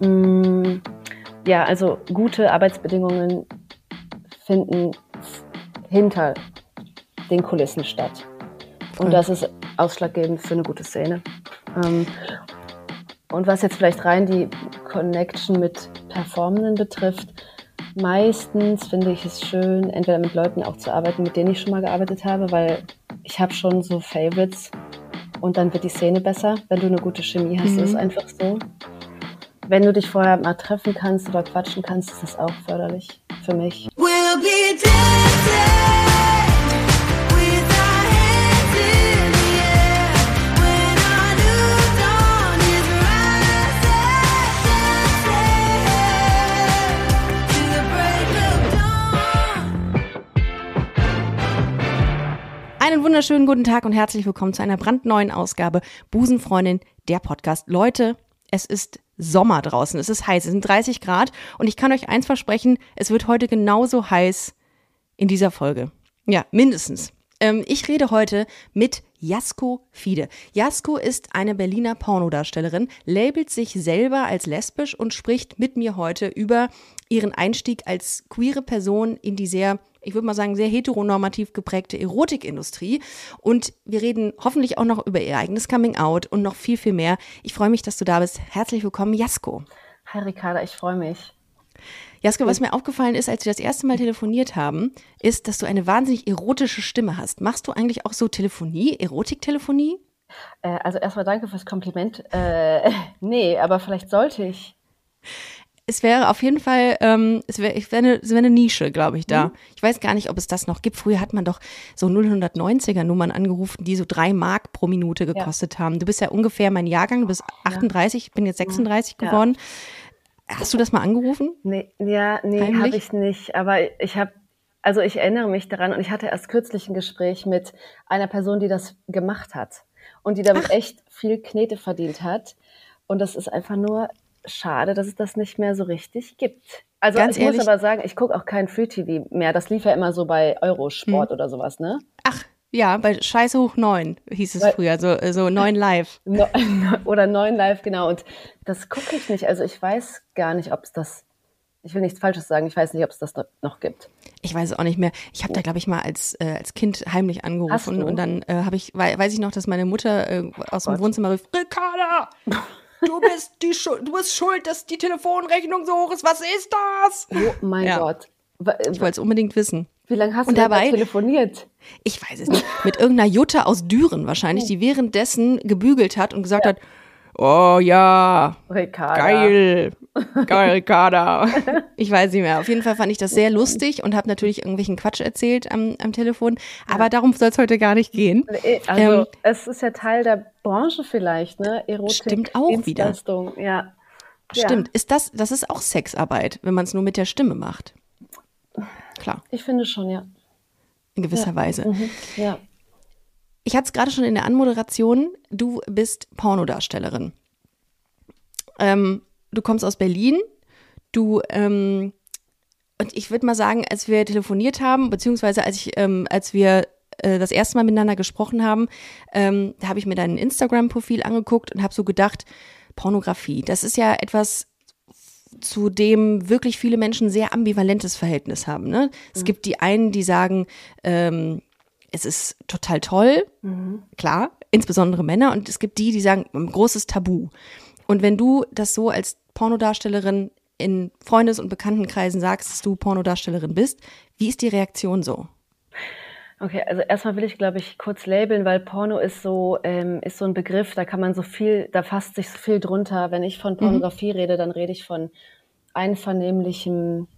Mm, ja, also gute Arbeitsbedingungen finden hinter den Kulissen statt. Und das ist ausschlaggebend für eine gute Szene. Ähm, und was jetzt vielleicht rein die Connection mit Performenden betrifft, meistens finde ich es schön, entweder mit Leuten auch zu arbeiten, mit denen ich schon mal gearbeitet habe, weil ich habe schon so Favorites und dann wird die Szene besser, wenn du eine gute Chemie hast. Mhm. Ist einfach so. Wenn du dich vorher mal treffen kannst oder quatschen kannst, ist das auch förderlich für mich. We'll be Einen wunderschönen guten Tag und herzlich willkommen zu einer brandneuen Ausgabe Busenfreundin, der Podcast. Leute, es ist Sommer draußen, es ist heiß, es sind 30 Grad und ich kann euch eins versprechen, es wird heute genauso heiß in dieser Folge. Ja, mindestens. Ähm, ich rede heute mit Jasko Fide. Jasko ist eine Berliner Pornodarstellerin, labelt sich selber als lesbisch und spricht mit mir heute über ihren Einstieg als queere Person in die sehr ich würde mal sagen, sehr heteronormativ geprägte Erotikindustrie. Und wir reden hoffentlich auch noch über ihr eigenes Coming Out und noch viel, viel mehr. Ich freue mich, dass du da bist. Herzlich willkommen, Jasko. Hi Ricarda, ich freue mich. Jasko, was mir aufgefallen ist, als wir das erste Mal telefoniert haben, ist, dass du eine wahnsinnig erotische Stimme hast. Machst du eigentlich auch so Telefonie, Erotiktelefonie? Äh, also erstmal danke fürs Kompliment. Äh, nee, aber vielleicht sollte ich es wäre auf jeden Fall, ähm, es wäre wär eine, wär eine Nische, glaube ich, da. Mhm. Ich weiß gar nicht, ob es das noch gibt. Früher hat man doch so 090er Nummern angerufen, die so drei Mark pro Minute gekostet ja. haben. Du bist ja ungefähr mein Jahrgang, du bist 38, ich bin jetzt 36 ja. geworden. Hast du das mal angerufen? Nee, ja, nee, habe ich nicht. Aber ich habe, also ich erinnere mich daran und ich hatte erst kürzlich ein Gespräch mit einer Person, die das gemacht hat und die damit Ach. echt viel Knete verdient hat. Und das ist einfach nur schade, dass es das nicht mehr so richtig gibt. Also Ganz ich ehrlich? muss aber sagen, ich gucke auch kein Free TV mehr. Das lief ja immer so bei Eurosport hm. oder sowas, ne? Ja, bei Scheiße hoch neun hieß es Weil, früher, so, so neun live. No, oder neun live, genau. Und das gucke ich nicht. Also ich weiß gar nicht, ob es das, ich will nichts Falsches sagen, ich weiß nicht, ob es das noch gibt. Ich weiß es auch nicht mehr. Ich habe da, glaube ich, mal als, äh, als Kind heimlich angerufen und dann äh, habe ich, weiß ich noch, dass meine Mutter äh, aus dem Wohnzimmer rief, Ricarda! du bist die Schuld, du bist schuld, dass die Telefonrechnung so hoch ist. Was ist das? Oh mein ja. Gott. Ich wollte es unbedingt wissen. Wie lange hast und du dabei telefoniert? Ich weiß es nicht. Mit irgendeiner Jutta aus Düren wahrscheinlich, die währenddessen gebügelt hat und gesagt ja. hat, Oh ja. Ricarda. Geil. Geil, Ricarda. Ich weiß nicht mehr. Auf jeden Fall fand ich das sehr lustig und habe natürlich irgendwelchen Quatsch erzählt am, am Telefon. Aber ja. darum soll es heute gar nicht gehen. Also ähm, es ist ja Teil der Branche vielleicht, ne? Erotik. Stimmt auch wieder. Ja. Stimmt. Ist das, das ist auch Sexarbeit, wenn man es nur mit der Stimme macht. Klar. Ich finde schon, ja. In gewisser ja. Weise. Mhm. Ja. Ich hatte es gerade schon in der Anmoderation, du bist Pornodarstellerin. Ähm, du kommst aus Berlin, du, ähm, und ich würde mal sagen, als wir telefoniert haben, beziehungsweise als ich, ähm, als wir äh, das erste Mal miteinander gesprochen haben, ähm, da habe ich mir dein Instagram-Profil angeguckt und habe so gedacht, Pornografie, das ist ja etwas, zu dem wirklich viele Menschen sehr ambivalentes Verhältnis haben. Ne? Es mhm. gibt die einen, die sagen, ähm, es ist total toll, mhm. klar, insbesondere Männer. Und es gibt die, die sagen, ein großes Tabu. Und wenn du das so als Pornodarstellerin in Freundes- und Bekanntenkreisen sagst, dass du Pornodarstellerin bist, wie ist die Reaktion so? Okay, also erstmal will ich, glaube ich, kurz labeln, weil Porno ist so, ähm, ist so ein Begriff, da kann man so viel, da fasst sich so viel drunter. Wenn ich von mhm. Pornografie mhm. rede, dann rede ich von einvernehmlichem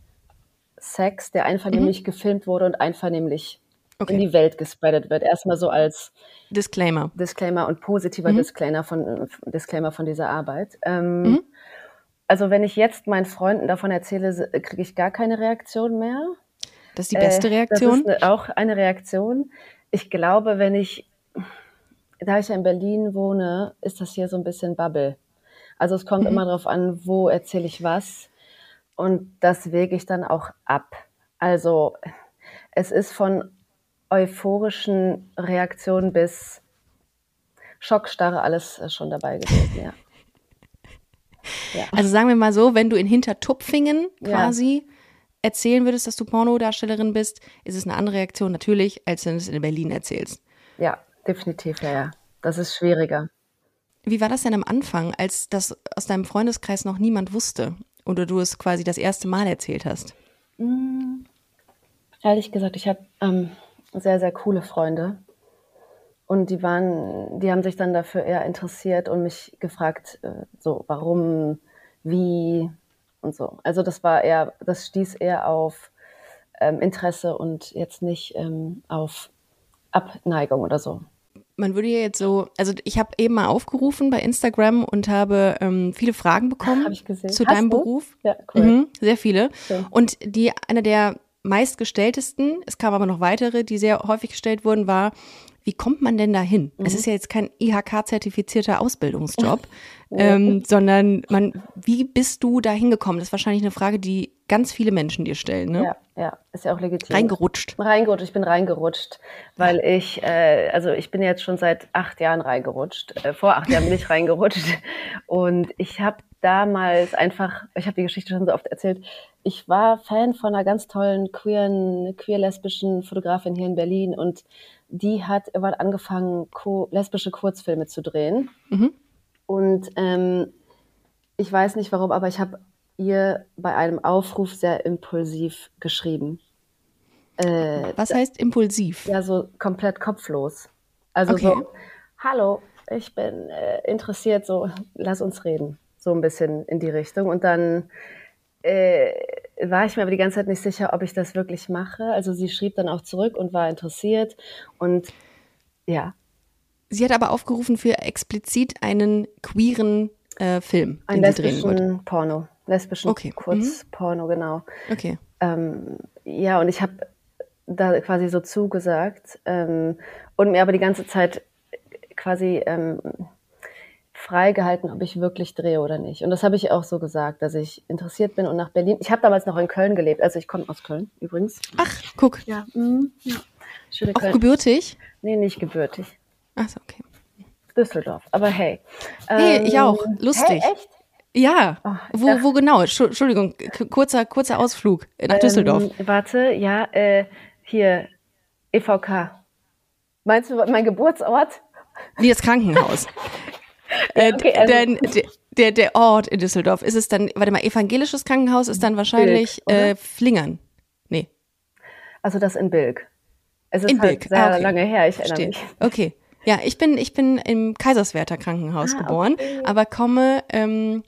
Sex, der einvernehmlich mhm. gefilmt wurde und einvernehmlich okay. in die Welt gespreadet wird. Erstmal so als Disclaimer. Disclaimer und positiver mhm. Disclaimer, von, Disclaimer von dieser Arbeit. Ähm, mhm. Also wenn ich jetzt meinen Freunden davon erzähle, kriege ich gar keine Reaktion mehr. Das ist die beste Reaktion? Äh, das ist auch eine Reaktion. Ich glaube, wenn ich, da ich ja in Berlin wohne, ist das hier so ein bisschen Bubble. Also es kommt mhm. immer darauf an, wo erzähle ich was. Und das wege ich dann auch ab. Also es ist von euphorischen Reaktionen bis Schockstarre alles äh, schon dabei gewesen, ja. Ja. Also sagen wir mal so, wenn du in Hintertupfingen Ja. Erzählen würdest, dass du Pornodarstellerin bist, ist es eine andere Reaktion natürlich, als wenn du es in Berlin erzählst. Ja, definitiv, ja, ja. Das ist schwieriger. Wie war das denn am Anfang, als das aus deinem Freundeskreis noch niemand wusste oder du es quasi das erste Mal erzählt hast? Ehrlich gesagt, ich habe ähm, sehr, sehr coole Freunde. Und die waren, die haben sich dann dafür eher interessiert und mich gefragt, äh, so, warum, wie und so. Also das war eher, das stieß eher auf ähm, Interesse und jetzt nicht ähm, auf Abneigung oder so. Man würde ja jetzt so, also ich habe eben mal aufgerufen bei Instagram und habe ähm, viele Fragen bekommen zu Hast deinem du? Beruf. Ja, cool. Mhm, sehr viele. Schön. Und die eine der meistgestelltesten, es kamen aber noch weitere, die sehr häufig gestellt wurden, war, wie kommt man denn dahin? Es Mhm. ist ja jetzt kein IHK-zertifizierter Ausbildungsjob, ähm, sondern man, wie bist du da hingekommen? Das ist wahrscheinlich eine Frage, die ganz viele Menschen dir stellen, ne? Ja, ja, ist ja auch legitim. Reingerutscht. Reingerutscht, ich bin reingerutscht, weil ich, äh, also ich bin jetzt schon seit acht Jahren reingerutscht. Äh, vor acht Jahren bin ich reingerutscht. Und ich habe damals einfach, ich habe die Geschichte schon so oft erzählt, ich war Fan von einer ganz tollen queeren, queer-lesbischen Fotografin hier in Berlin und die hat irgendwann angefangen, lesbische Kurzfilme zu drehen. Mhm. Und ähm, ich weiß nicht warum, aber ich habe ihr bei einem Aufruf sehr impulsiv geschrieben. Äh, Was heißt impulsiv? ja, so komplett kopflos. Also Okay. so, hallo, ich bin äh, interessiert, so, lass uns reden. So ein bisschen in die Richtung. Und dann äh, war ich mir aber die ganze Zeit nicht sicher, ob ich das wirklich mache. Also sie schrieb dann auch zurück und war interessiert. Und ja, Sie hat aber aufgerufen für explizit einen queeren äh, Film, einen den sie drehen wollte. Porno. Lesbischen Okay. Kurzporno, genau. Okay. Ähm, ja, und ich habe da quasi so zugesagt ähm, und mir aber die ganze Zeit quasi ähm, freigehalten, ob ich wirklich drehe oder nicht. Und das habe ich auch so gesagt, dass ich interessiert bin und nach Berlin. Ich habe damals noch in Köln gelebt, also ich komme aus Köln übrigens. Ach, guck. Ja, mhm, ja. Schöne Auch Köln. gebürtig? Nee, nicht gebürtig. Ach so, okay. Düsseldorf. Aber hey. Hey, ich auch. Lustig. Hey, echt? Ja. Oh, wo, dachte- wo genau? Entschu- Entschuldigung, kurzer, kurzer Ausflug nach Düsseldorf. Ähm, warte, ja, äh, hier, EVK. Meinst du mein Geburtsort? Wie das Krankenhaus. äh, okay, also- denn, der, der, Ort in Düsseldorf, ist es dann, warte mal, evangelisches Krankenhaus ist dann wahrscheinlich Bilk, äh, Flingern. Nee, Also das in Bilk. Es ist in halt Bilk. sehr Ah, okay. lange her, ich erinnere Verstehe. mich. Okay. Ja, ich bin, ich bin im Kaiserswerther Krankenhaus Ah, geboren, okay. aber komme ähm,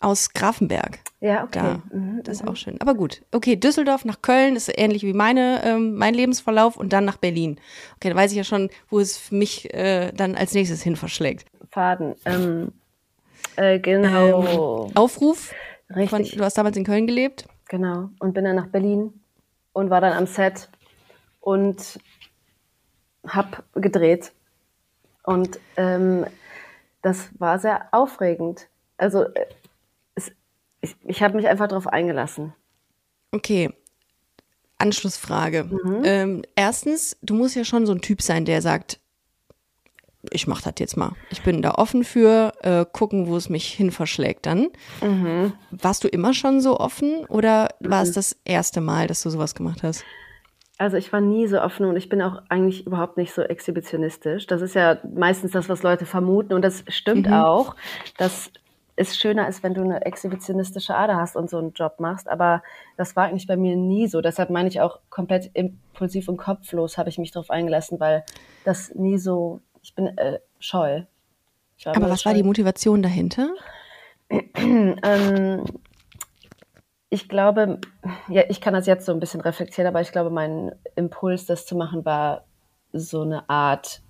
aus Grafenberg. Ja, okay. Da. Mhm, Das ist auch schön. Aber gut. Okay, Düsseldorf nach Köln ist ähnlich wie meine, ähm, mein Lebensverlauf und dann nach Berlin. Okay, dann weiß ich ja schon, wo es für mich äh, dann als nächstes hin verschlägt. Faden. Ähm, äh, genau. Aufruf. Von, Richtig. du hast damals in Köln gelebt. Genau. Und bin dann nach Berlin und war dann am Set und hab gedreht. Und ähm, das war sehr aufregend. Also äh, es, ich, ich habe mich einfach darauf eingelassen. Okay. Anschlussfrage. Mhm. Ähm, erstens, du musst ja schon so ein Typ sein, der sagt, ich mach das jetzt mal. Ich bin da offen für, äh, gucken, wo es mich hin verschlägt dann. Mhm. Warst du immer schon so offen oder war es das erste Mal, dass du sowas gemacht hast? Also ich war nie so offen und ich bin auch eigentlich überhaupt nicht so exhibitionistisch. Das ist ja meistens das, was Leute vermuten und das stimmt auch, dass es schöner ist, wenn du eine exhibitionistische Ader hast und so einen Job machst. Aber das war eigentlich bei mir nie so. Deshalb meine ich auch komplett impulsiv und kopflos habe ich mich darauf eingelassen, weil das nie so, ich bin äh, scheu. Ich war Aber was war scheu. die Motivation dahinter? Ähm, ich glaube, ja, ich kann das jetzt so ein bisschen reflektieren, aber ich glaube, mein Impuls, das zu machen, war so eine Art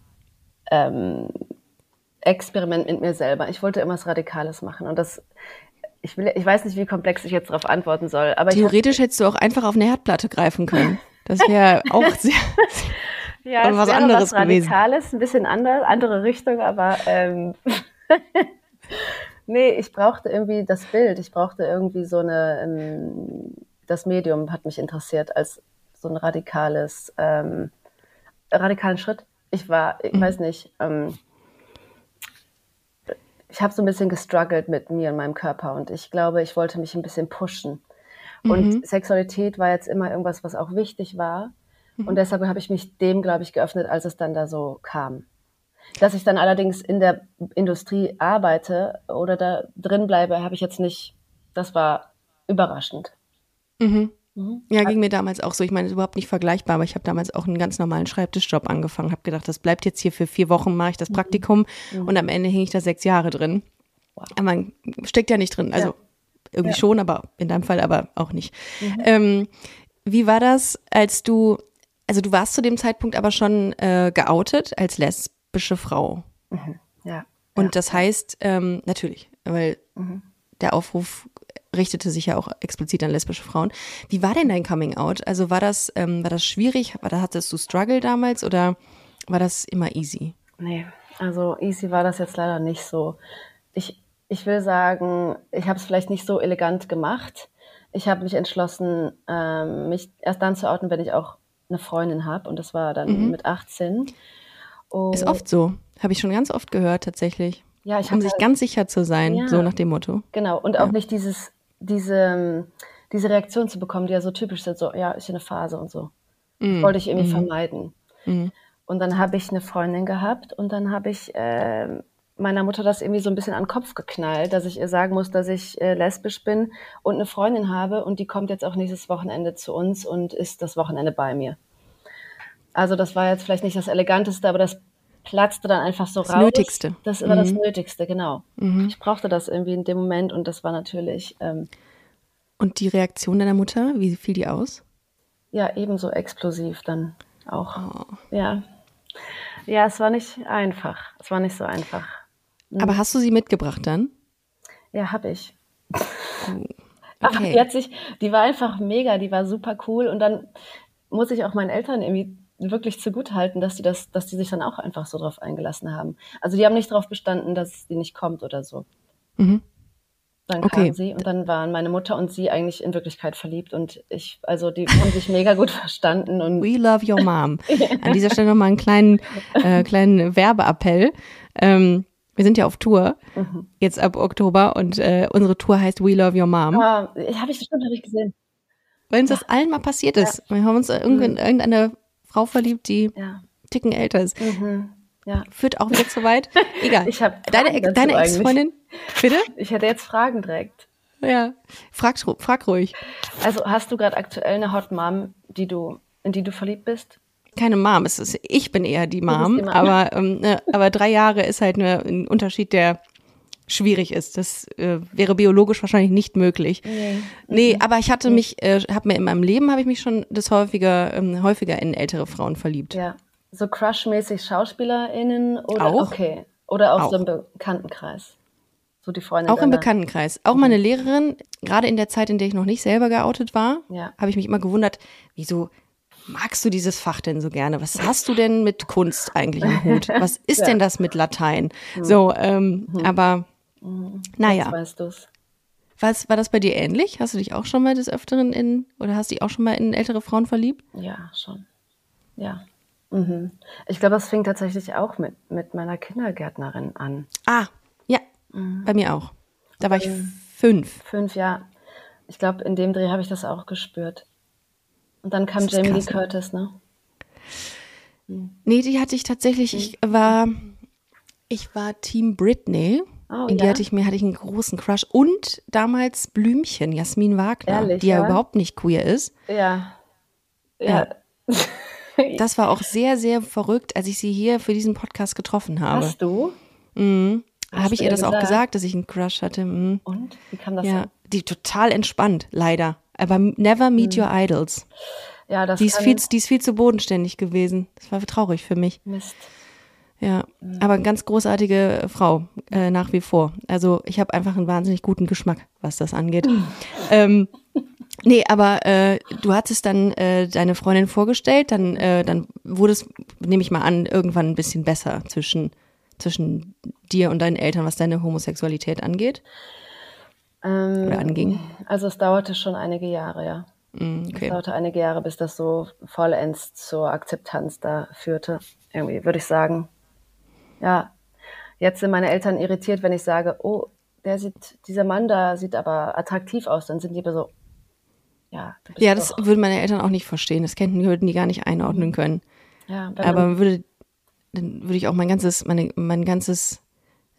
ähm, Experiment mit mir selber. Ich wollte immer was Radikales machen und das, ich will, ich weiß nicht, wie komplex ich jetzt darauf antworten soll, aber ich hab, Theoretisch hättest du auch einfach auf eine Herdplatte greifen können. Das wäre auch sehr. ja, aber was anderes was gewesen. Radikales, ein bisschen anders, andere Richtung, aber ähm, nee, ich brauchte irgendwie das Bild, ich brauchte irgendwie so eine, ähm, das Medium hat mich interessiert als so ein radikales, ähm, radikalen Schritt. Ich war, ich Mhm. weiß nicht, ähm, ich habe so ein bisschen gestruggelt mit mir und meinem Körper und ich glaube, ich wollte mich ein bisschen pushen. Und Mhm. Sexualität war jetzt immer irgendwas, was auch wichtig war. Mhm. Und deshalb habe ich mich dem, glaube ich, geöffnet, als es dann da so kam. Dass ich dann allerdings in der Industrie arbeite oder da drin bleibe, habe ich jetzt nicht, das war überraschend. Mhm. Mhm. Ja, ging mir damals auch so. Ich meine, es ist überhaupt nicht vergleichbar, aber ich habe damals auch einen ganz normalen Schreibtischjob angefangen. Habe gedacht, das bleibt jetzt hier für vier Wochen, mache ich das Praktikum und am Ende hing ich da sechs Jahre drin. Aber man steckt ja nicht drin. Also Ja. irgendwie Ja. schon, aber in deinem Fall aber auch nicht. Ähm, wie war das, als du, also du warst zu dem Zeitpunkt aber schon äh, geoutet als lesbische Frau. Ja. Und das heißt, ähm, natürlich, weil Mhm. der Aufruf richtete sich ja auch explizit an lesbische Frauen. Wie war denn dein Coming Out? Also war das, ähm, war das schwierig? War, hattest du Struggle damals oder war das immer easy? Nee, also easy war das jetzt leider nicht so. Ich, ich will sagen, ich habe es vielleicht nicht so elegant gemacht. Ich habe mich entschlossen, ähm, mich erst dann zu outen, wenn ich auch eine Freundin habe. Und das war dann mit 18. Und Ist oft so. Habe ich schon ganz oft gehört tatsächlich. Ja, ich Um sich halt- ganz sicher zu sein, Ja. so nach dem Motto. Genau, und auch nicht dieses, diese, diese Reaktion zu bekommen, die ja so typisch sind, so, ja, ist ja eine Phase und so. Das wollte ich irgendwie vermeiden. Und dann habe ich eine Freundin gehabt und dann habe ich äh, meiner Mutter das irgendwie so ein bisschen an den Kopf geknallt, dass ich ihr sagen muss, dass ich äh, lesbisch bin und eine Freundin habe und die kommt jetzt auch nächstes Wochenende zu uns und ist das Wochenende bei mir. Also das war jetzt vielleicht nicht das Eleganteste, aber das platzte dann einfach so Das raus. Nötigste. Das war das Nötigste, genau. Ich brauchte das irgendwie in dem Moment und das war natürlich ähm, Und die Reaktion deiner Mutter, wie fiel die aus? ja ebenso explosiv dann auch. Ja. Ja, es war nicht einfach. Es war nicht so einfach. Aber hast du sie mitgebracht dann? Ja, habe ich. Aber Okay. die hat sich, die war einfach mega, die war super cool und dann muss ich auch meinen Eltern irgendwie wirklich zugutehalten, dass die das, dass die sich dann auch einfach so drauf eingelassen haben. Also die haben nicht darauf bestanden, dass die nicht kommt oder so. Mhm. Dann Okay. kam sie und dann waren meine Mutter und sie eigentlich in Wirklichkeit verliebt und ich, also die haben sich mega gut verstanden und We love your mom. An dieser Stelle nochmal einen kleinen, äh, kleinen Werbeappell. Ähm, wir sind ja auf Tour, Mhm. jetzt ab Oktober, und äh, unsere Tour heißt We Love Your Mom. ah, habe ich bestimmt hab ich gesehen. Weil uns das allen mal passiert ist. Wir haben uns in irgendeine Frau verliebt, die Ja. Ticken älter ist. Mhm. Ja. Führt auch wieder zu weit. Egal. Ich deine dazu deine. Ex-Freundin, bitte? Ich hätte jetzt Fragen direkt. Ja. Frag, frag ruhig. Also hast du gerade aktuell eine Hot Mom, die du, in die du verliebt bist? keine Mom. Es ist, ich bin eher die Mom, die Mom. aber, ähm, ne, aber drei Jahre ist halt ne, ein Unterschied, der schwierig ist. Das äh, wäre biologisch wahrscheinlich nicht möglich. Nee. Nee, aber ich hatte mich, äh, habe mir in meinem Leben habe ich mich schon das häufiger, ähm, häufiger in ältere Frauen verliebt. Ja. So Crush-mäßig SchauspielerInnen oder Auch. okay. Oder auch, Auch. so im Bekanntenkreis. So die Freundin. Auch im Bekanntenkreis. Auch meine Lehrerin, gerade in der Zeit, in der ich noch nicht selber geoutet war, Ja. habe ich mich immer gewundert, wieso magst du dieses Fach denn so gerne? Was hast du denn mit Kunst eigentlich im Hut? Was ist denn das mit Latein? So, ähm, aber Jetzt naja. weißt du's. Was, war das bei dir ähnlich? Hast du dich auch schon mal des Öfteren in, oder hast dich auch schon mal in ältere Frauen verliebt? Ja, schon. Ja. Mhm. Ich glaube, das fing tatsächlich auch mit, mit meiner Kindergärtnerin an. Ah, ja, Mhm. bei mir auch. Da war ich fünf. Fünf Jahre. Ich glaube, in dem Dreh habe ich das auch gespürt. Und dann kam Jamie Lee. Curtis, ne? Nee, die hatte ich tatsächlich, ich war, ich war Team Britney. Oh, in die ja? hatte ich mir, hatte ich einen großen Crush. Und damals Blümchen, Jasmin Wagner, Ehrlich, die ja, ja? überhaupt nicht queer ist. Ja. Ja. Das war auch sehr, sehr verrückt, als ich sie hier für diesen Podcast getroffen habe. Hast du? Mhm. Habe ich ihr das auch gesagt? gesagt, dass ich einen Crush hatte? Mhm. Und? Wie kam das Ja, hin? die total entspannt, leider. Aber never meet Mhm. your idols. Ja, das Die ist, viel, die ist viel zu bodenständig gewesen. Das war traurig für mich. Mist. Ja, aber eine ganz großartige Frau äh, nach wie vor. Also ich habe einfach einen wahnsinnig guten Geschmack, was das angeht. ähm, nee, aber äh, du hattest dann äh, deine Freundin vorgestellt, dann, äh, dann wurde es, nehme ich mal an, irgendwann ein bisschen besser zwischen, zwischen dir und deinen Eltern, was deine Homosexualität angeht. Ähm, Oder anging. Also es dauerte schon einige Jahre, ja. Mm, Es Okay. dauerte einige Jahre, bis das so vollends zur Akzeptanz da führte. Irgendwie würde ich sagen. Ja. Jetzt sind meine Eltern irritiert, wenn ich sage, oh, der sieht, dieser Mann da sieht aber attraktiv aus. Dann sind die aber so, ja. Ja, das würden meine Eltern auch nicht verstehen. Das könnten, würden die gar nicht einordnen können. Ja, aber man würde, dann würde ich auch mein ganzes, meine, mein ganzes,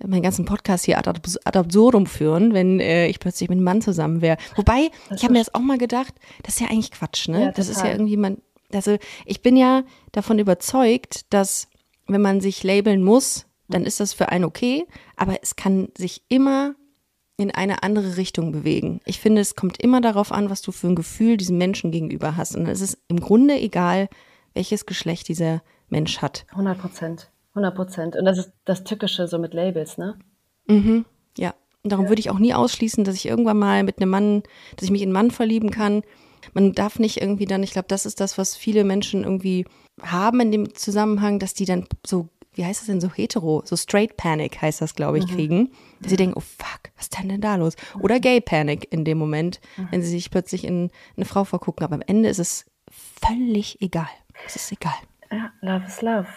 meinen ganzen Podcast hier ad, ad absurdum führen, wenn äh, ich plötzlich mit einem Mann zusammen wäre. Wobei, ich habe mir das auch mal gedacht, das ist ja eigentlich Quatsch, ne? Ja, das ist ja irgendwie man, also ich bin ja davon überzeugt, dass wenn man sich labeln muss, dann ist das für einen okay, aber es kann sich immer in eine andere Richtung bewegen. Ich finde, es kommt immer darauf an, was du für ein Gefühl diesem Menschen gegenüber hast. Und es ist im Grunde egal, welches Geschlecht dieser Mensch hat. 100 Prozent. 100 Prozent. Und das ist das Tückische so mit Labels, ne? Mhm, ja. Und darum würde ich auch nie ausschließen, dass ich irgendwann mal mit einem Mann, dass ich mich in einen Mann verlieben kann. Man darf nicht irgendwie dann, ich glaube, das ist das, was viele Menschen irgendwie haben in dem Zusammenhang, dass die dann so, wie heißt das denn, so hetero, so straight panic heißt das, glaube ich, kriegen. Dass sie denken, oh fuck, was ist denn da los? Oder gay panic in dem Moment, wenn sie sich plötzlich in eine Frau vergucken. Aber am Ende ist es völlig egal. Es ist egal. Ja, Love is Love.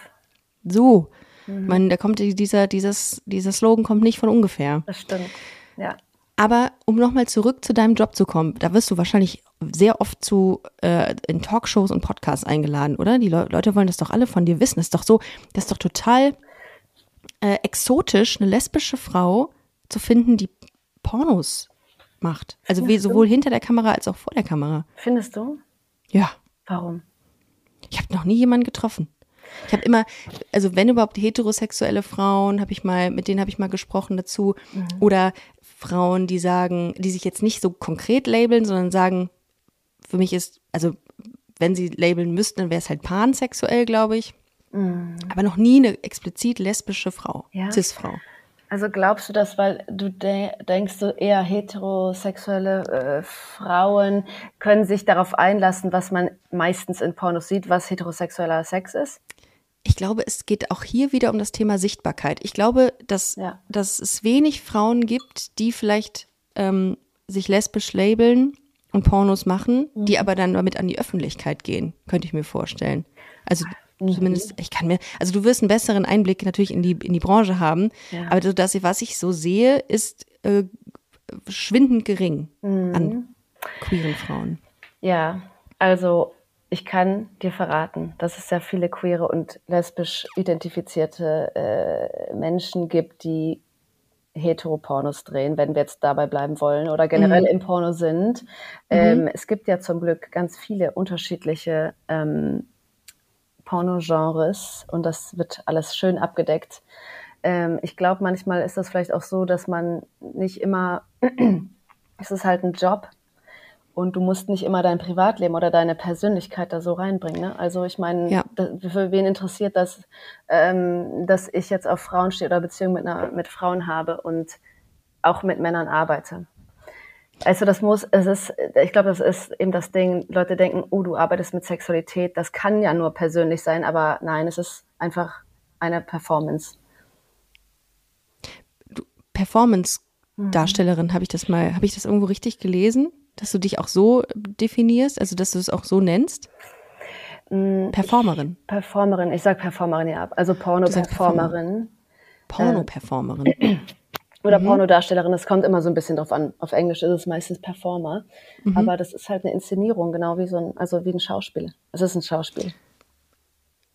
So. Man, da kommt dieser, dieses, dieser Slogan kommt nicht von ungefähr. Das stimmt. Ja. Aber um nochmal zurück zu deinem Job zu kommen, da wirst du wahrscheinlich sehr oft zu äh, in Talkshows und Podcasts eingeladen, oder? Die Le Leute wollen das doch alle von dir wissen. Das ist doch so, das ist doch total äh, exotisch, eine lesbische Frau zu finden, die Pornos macht. Also wie, sowohl hinter der Kamera als auch vor der Kamera. Findest du? Ja. Warum? Ich habe noch nie jemanden getroffen. Ich habe immer, also wenn überhaupt heterosexuelle Frauen, habe ich mal, mit denen habe ich mal gesprochen dazu. Oder Frauen, die sagen, die sich jetzt nicht so konkret labeln, sondern sagen, für mich ist, also wenn sie labeln müssten, dann wäre es halt pansexuell, glaube ich. Aber noch nie eine explizit lesbische Frau, Ja. Cis-Frau. Also glaubst du das, weil du de denkst, so eher heterosexuelle äh, Frauen können sich darauf einlassen, was man meistens in Pornos sieht, was heterosexueller Sex ist? Ich glaube, es geht auch hier wieder um das Thema Sichtbarkeit. Ich glaube, dass, Ja. dass es wenig Frauen gibt, die vielleicht ähm, sich lesbisch labeln und Pornos machen, die aber dann damit an die Öffentlichkeit gehen, könnte ich mir vorstellen. Also zumindest, ich kann mir, also du wirst einen besseren Einblick natürlich in die, in die Branche haben, Ja. aber so, dass was ich so sehe, ist äh, schwindend gering an queeren Frauen. Ja, also ich kann dir verraten, dass es sehr viele queere und lesbisch identifizierte äh, Menschen gibt, die Heteropornos drehen, wenn wir jetzt dabei bleiben wollen oder generell im Porno sind. Ähm, es gibt ja zum Glück ganz viele unterschiedliche ähm, Pornogenres und das wird alles schön abgedeckt. Ähm, ich glaube, manchmal ist das vielleicht auch so, dass man nicht immer, es ist halt ein Job und du musst nicht immer dein Privatleben oder deine Persönlichkeit da so reinbringen. Ne? Also ich meine, Ja. für wen interessiert das, ähm, dass ich jetzt auf Frauen stehe oder Beziehungen mit, einer, mit Frauen habe und auch mit Männern arbeite? Also das muss, es ist, ich glaube, das ist eben das Ding, Leute denken, oh, du arbeitest mit Sexualität, das kann ja nur persönlich sein, aber nein, es ist einfach eine Performance. Performance-Darstellerin, habe ich das mal, habe ich das irgendwo richtig gelesen? Dass du dich auch so definierst, also dass du es auch so nennst? Performerin, Performerin, ich sag Performerin ja ab, also Porno-Performerin Porno-Performerin. oder Pornodarstellerin, das kommt immer so ein bisschen drauf an. Auf Englisch ist es meistens Performer, aber das ist halt eine Inszenierung, genau wie so ein, also wie ein Schauspiel. Es ist ein Schauspiel.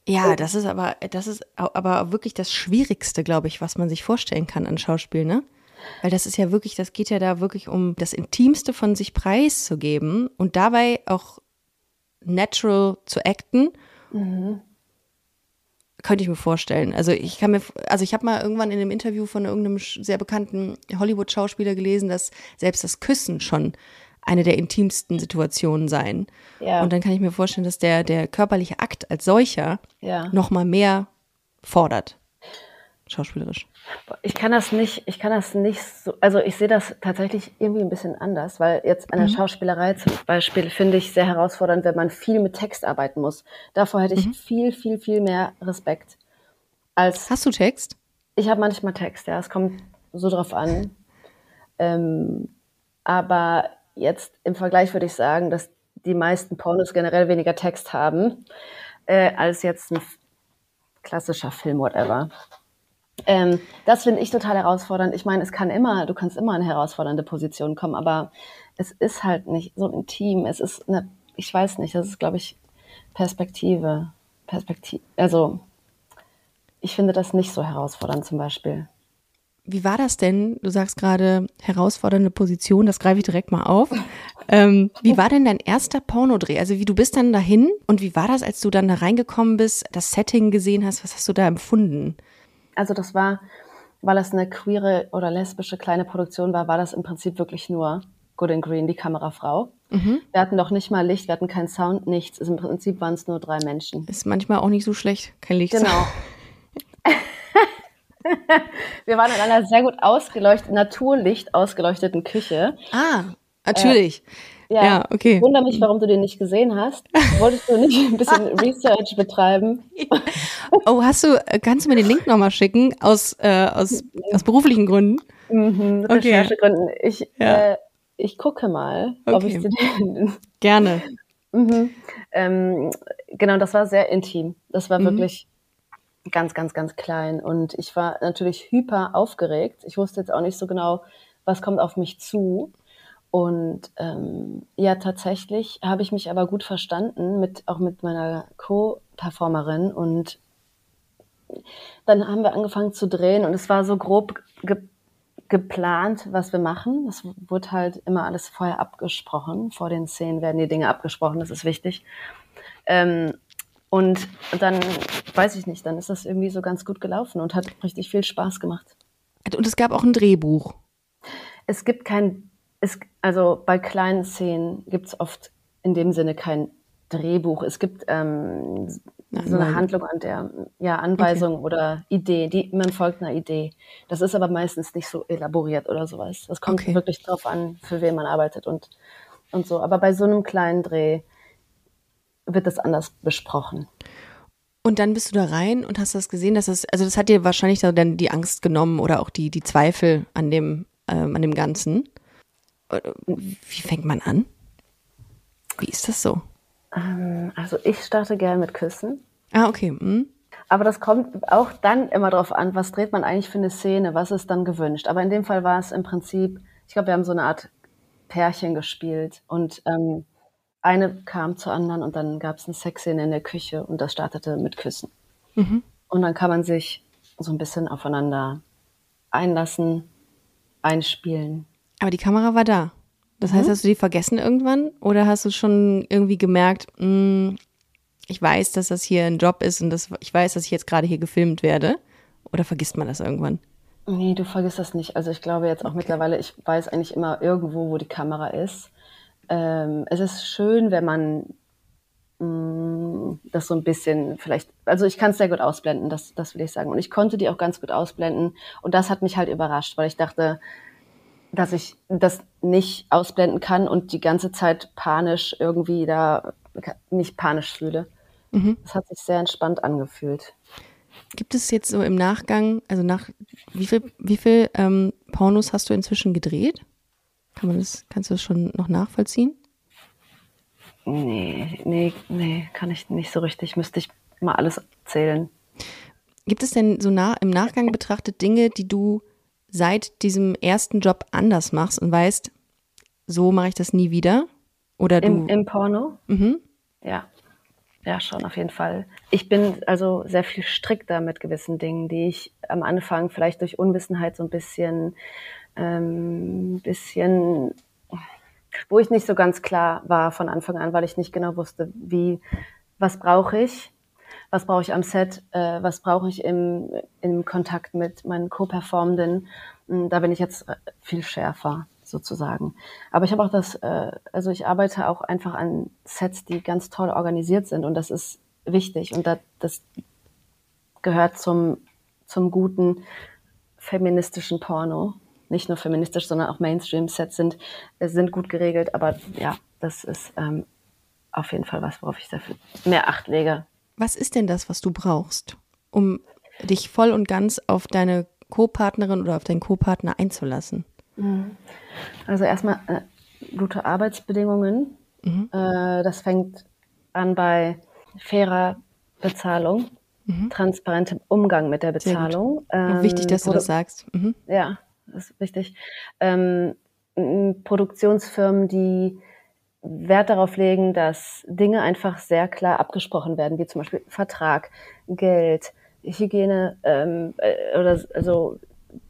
Ja, das ist aber, das ist aber wirklich das Schwierigste, glaube ich, was man sich vorstellen kann an Schauspiel, ne? Weil das ist ja wirklich, das geht ja da wirklich um das Intimste von sich preiszugeben und dabei auch natural zu acten. Könnte ich mir vorstellen. Also ich kann mir, also ich habe mal irgendwann in einem Interview von irgendeinem sehr bekannten Hollywood-Schauspieler gelesen, dass selbst das Küssen schon eine der intimsten Situationen seien. Ja. Und dann kann ich mir vorstellen, dass der, der körperliche Akt als solcher Ja. noch mal mehr fordert. Schauspielerisch. Ich kann das nicht, ich kann das nicht so, also ich sehe das tatsächlich irgendwie ein bisschen anders, weil jetzt an der Schauspielerei zum Beispiel finde ich sehr herausfordernd, wenn man viel mit Text arbeiten muss. Davor hätte ich viel, viel, viel mehr Respekt. Als Hast du Text? ich habe manchmal Text, ja, es kommt so drauf an. Ähm, aber jetzt im Vergleich würde ich sagen, dass die meisten Pornos generell weniger Text haben äh, als jetzt ein klassischer Film, whatever. Ähm, das finde ich total herausfordernd. Ich meine, es kann immer, du kannst immer in herausfordernde Positionen kommen, aber es ist halt nicht so intim. Es ist eine, ich weiß nicht, das ist, glaube ich, Perspektive. Perspektive. Also, ich finde das nicht so herausfordernd zum Beispiel. Wie war das denn? Du sagst gerade herausfordernde Position, das greife ich direkt mal auf. Ähm, wie war denn dein erster Pornodreh? Also wie du bist dann dahin und wie war das, als du dann da reingekommen bist, das Setting gesehen hast? Was hast du da empfunden? Also das war, weil es eine queere oder lesbische kleine Produktion war, war das im Prinzip wirklich nur Good and Green, die Kamerafrau. Mhm. Wir hatten doch nicht mal Licht, wir hatten keinen Sound, nichts. Also Im Prinzip waren es nur drei Menschen. Ist manchmal auch nicht so schlecht, kein Licht. Genau. wir waren in einer sehr gut ausgeleuchteten, Naturlicht ausgeleuchteten Küche. Ah, natürlich. Äh, ja, ja, okay. Ich wundere mich, warum du den nicht gesehen hast. Wolltest du nicht ein bisschen Research betreiben? Oh, hast du, kannst du mir den Link nochmal schicken aus, äh, aus, aus beruflichen Gründen? Mhm, Recherchegründen. Ich, ja. äh, ich gucke mal, okay. ob ich den. Gerne. Mhm. Ähm, genau, das war sehr intim. Das war mhm. wirklich ganz, ganz, ganz klein. Und ich war natürlich hyper aufgeregt. Ich wusste jetzt auch nicht so genau, was kommt auf mich zu. Und ähm, ja, tatsächlich habe ich mich aber gut verstanden, mit, auch mit meiner Co-Performerin. Und dann haben wir angefangen zu drehen und es war so grob ge geplant, was wir machen. Es wurde halt immer alles vorher abgesprochen. Vor den Szenen werden die Dinge abgesprochen, das ist wichtig. Ähm, und dann, weiß ich nicht, dann ist das irgendwie so ganz gut gelaufen und hat richtig viel Spaß gemacht. Und es gab auch ein Drehbuch. Es gibt kein, es, also bei kleinen Szenen gibt es oft in dem Sinne kein Drehbuch. Es gibt ähm, so eine Handlung an der ja, Anweisung okay. oder Idee, die man folgt einer Idee. Das ist aber meistens nicht so elaboriert oder sowas. Das kommt okay. wirklich drauf an, für wen man arbeitet und, und so. Aber bei so einem kleinen Dreh wird das anders besprochen. Und dann bist du da rein und hast das gesehen, dass es, also das hat dir wahrscheinlich dann die Angst genommen oder auch die, die Zweifel an dem, ähm, an dem Ganzen. Wie fängt man an? Wie ist das so? Ähm, also ich starte gerne mit Küssen. Ah, okay. Hm. Aber das kommt auch dann immer darauf an, was dreht man eigentlich für eine Szene, was ist dann gewünscht. Aber in dem Fall war es im Prinzip, ich glaube, wir haben so eine Art Pärchen gespielt und ähm, eine kam zur anderen und dann gab es eine Sexszene in der Küche und das startete mit Küssen. Mhm. Und dann kann man sich so ein bisschen aufeinander einlassen, einspielen. Aber die Kamera war da. Das heißt, mhm. hast du die vergessen irgendwann oder hast du schon irgendwie gemerkt, mh, hm, ich weiß, dass das hier ein Job ist und das, ich weiß, dass ich jetzt gerade hier gefilmt werde? Oder vergisst man das irgendwann? Nee, du vergisst das nicht. Also ich glaube jetzt auch okay. mittlerweile, ich weiß eigentlich immer irgendwo, wo die Kamera ist. Ähm, es ist schön, wenn man mh, mm, das so ein bisschen vielleicht, also ich kann es sehr gut ausblenden, das, das will ich sagen. Und ich konnte die auch ganz gut ausblenden. Und das hat mich halt überrascht, weil ich dachte, dass ich das nicht ausblenden kann und die ganze Zeit panisch irgendwie da mich panisch fühle. Mhm. Das hat sich sehr entspannt angefühlt. Gibt es jetzt so im Nachgang, also nach wie viel, wie viel ähm, Pornos hast du inzwischen gedreht? Kann man das, kannst du das schon noch nachvollziehen? Nee, nee, nee, kann ich nicht so richtig. Müsste ich mal alles zählen. Gibt es denn so nah, im Nachgang betrachtet Dinge, die du seit diesem ersten Job anders machst und weißt, so mache ich das nie wieder? Oder du? Im, im Porno? Mhm. Ja. Ja, schon auf jeden Fall. Ich bin also sehr viel strikter mit gewissen Dingen, die ich am Anfang vielleicht durch Unwissenheit so ein bisschen, ähm, bisschen, wo ich nicht so ganz klar war von Anfang an, weil ich nicht genau wusste, wie, was brauche ich, was brauche ich am Set, äh, was brauche ich im, im Kontakt mit meinen Co-Performenden. Hm, da bin ich jetzt äh, viel schärfer sozusagen. Aber ich habe auch das, äh, also ich arbeite auch einfach an Sets, die ganz toll organisiert sind und das ist wichtig und das, das gehört zum, zum guten feministischen Porno. Nicht nur feministisch, sondern auch Mainstream-Sets sind, sind gut geregelt, aber ja, das ist ähm, auf jeden Fall was, worauf ich viel mehr Acht lege. Was ist denn das, was du brauchst, um dich voll und ganz auf deine Co-Partnerin oder auf deinen Co-Partner einzulassen? Mhm. Also erstmal äh, gute Arbeitsbedingungen. Mhm. Äh, das fängt an bei fairer Bezahlung. mhm. transparentem Umgang mit der Bezahlung. Ähm, wichtig, dass du das sagst. Mhm. Ja, das ist wichtig. Ähm, Produktionsfirmen, die Wert darauf legen, dass Dinge einfach sehr klar abgesprochen werden, wie zum Beispiel Vertrag, Geld, Hygiene ähm, äh, oder also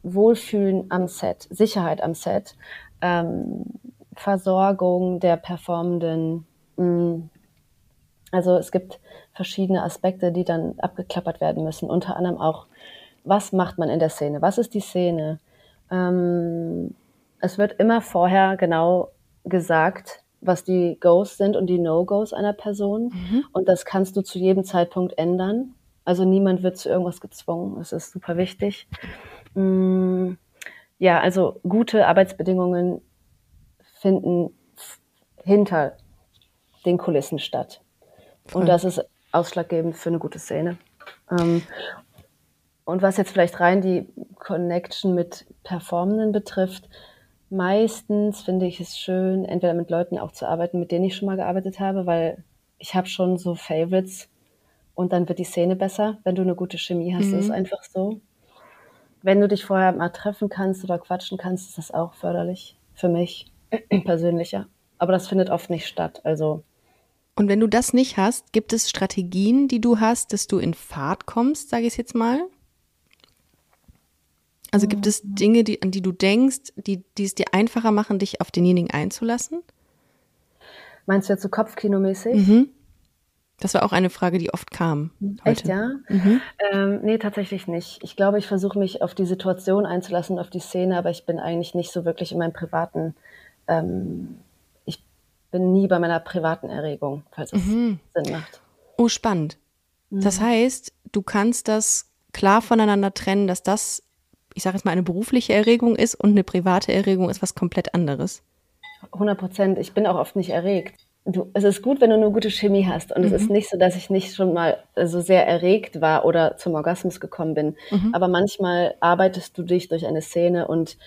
Wohlfühlen am Set, Sicherheit am Set, ähm, Versorgung der Performenden. Mh. Mm. Also es gibt verschiedene Aspekte, die dann abgeklappert werden müssen. Unter anderem auch, was macht man in der Szene? Was ist die Szene? Ähm, es wird immer vorher genau gesagt, was die Goes sind und die No-Goes einer Person. Mhm. Und das kannst du zu jedem Zeitpunkt ändern. Also niemand wird zu irgendwas gezwungen. Das ist super wichtig. Mm, ja, also gute Arbeitsbedingungen finden hinter den Kulissen statt. Und das ist ausschlaggebend für eine gute Szene. Ähm, und was jetzt vielleicht rein die Connection mit Performenden betrifft, meistens finde ich es schön, entweder mit Leuten auch zu arbeiten, mit denen ich schon mal gearbeitet habe, weil ich habe schon so Favorites und dann wird die Szene besser, wenn du eine gute Chemie hast. Mhm. Das ist einfach so. Wenn du dich vorher mal treffen kannst oder quatschen kannst, ist das auch förderlich für mich persönlicher. Aber das findet oft nicht statt. Also und wenn du das nicht hast, gibt es Strategien, die du hast, dass du in Fahrt kommst, sage ich jetzt mal? Also gibt es Dinge, die, an die du denkst, die, die es dir einfacher machen, dich auf denjenigen einzulassen? Meinst du jetzt so Kopfkinomäßig? Mhm. Das war auch eine Frage, die oft kam. Heute. Echt, ja? Mhm. Ähm, nee, tatsächlich nicht. Ich glaube, ich versuche mich auf die Situation einzulassen, auf die Szene, aber ich bin eigentlich nicht so wirklich in meinem privaten, ähm, ich bin nie bei meiner privaten Erregung, falls es mhm. Sinn macht. Oh, spannend. Mhm. Das heißt, du kannst das klar voneinander trennen, dass das ich sage jetzt mal, eine berufliche Erregung ist und eine private Erregung ist was komplett anderes. 100 Prozent. Ich bin auch oft nicht erregt. Du, es ist gut, wenn du eine gute Chemie hast. Und mhm. es ist nicht so, dass ich nicht schon mal so sehr erregt war oder zum Orgasmus gekommen bin. Mhm. Aber manchmal arbeitest du dich durch eine Szene und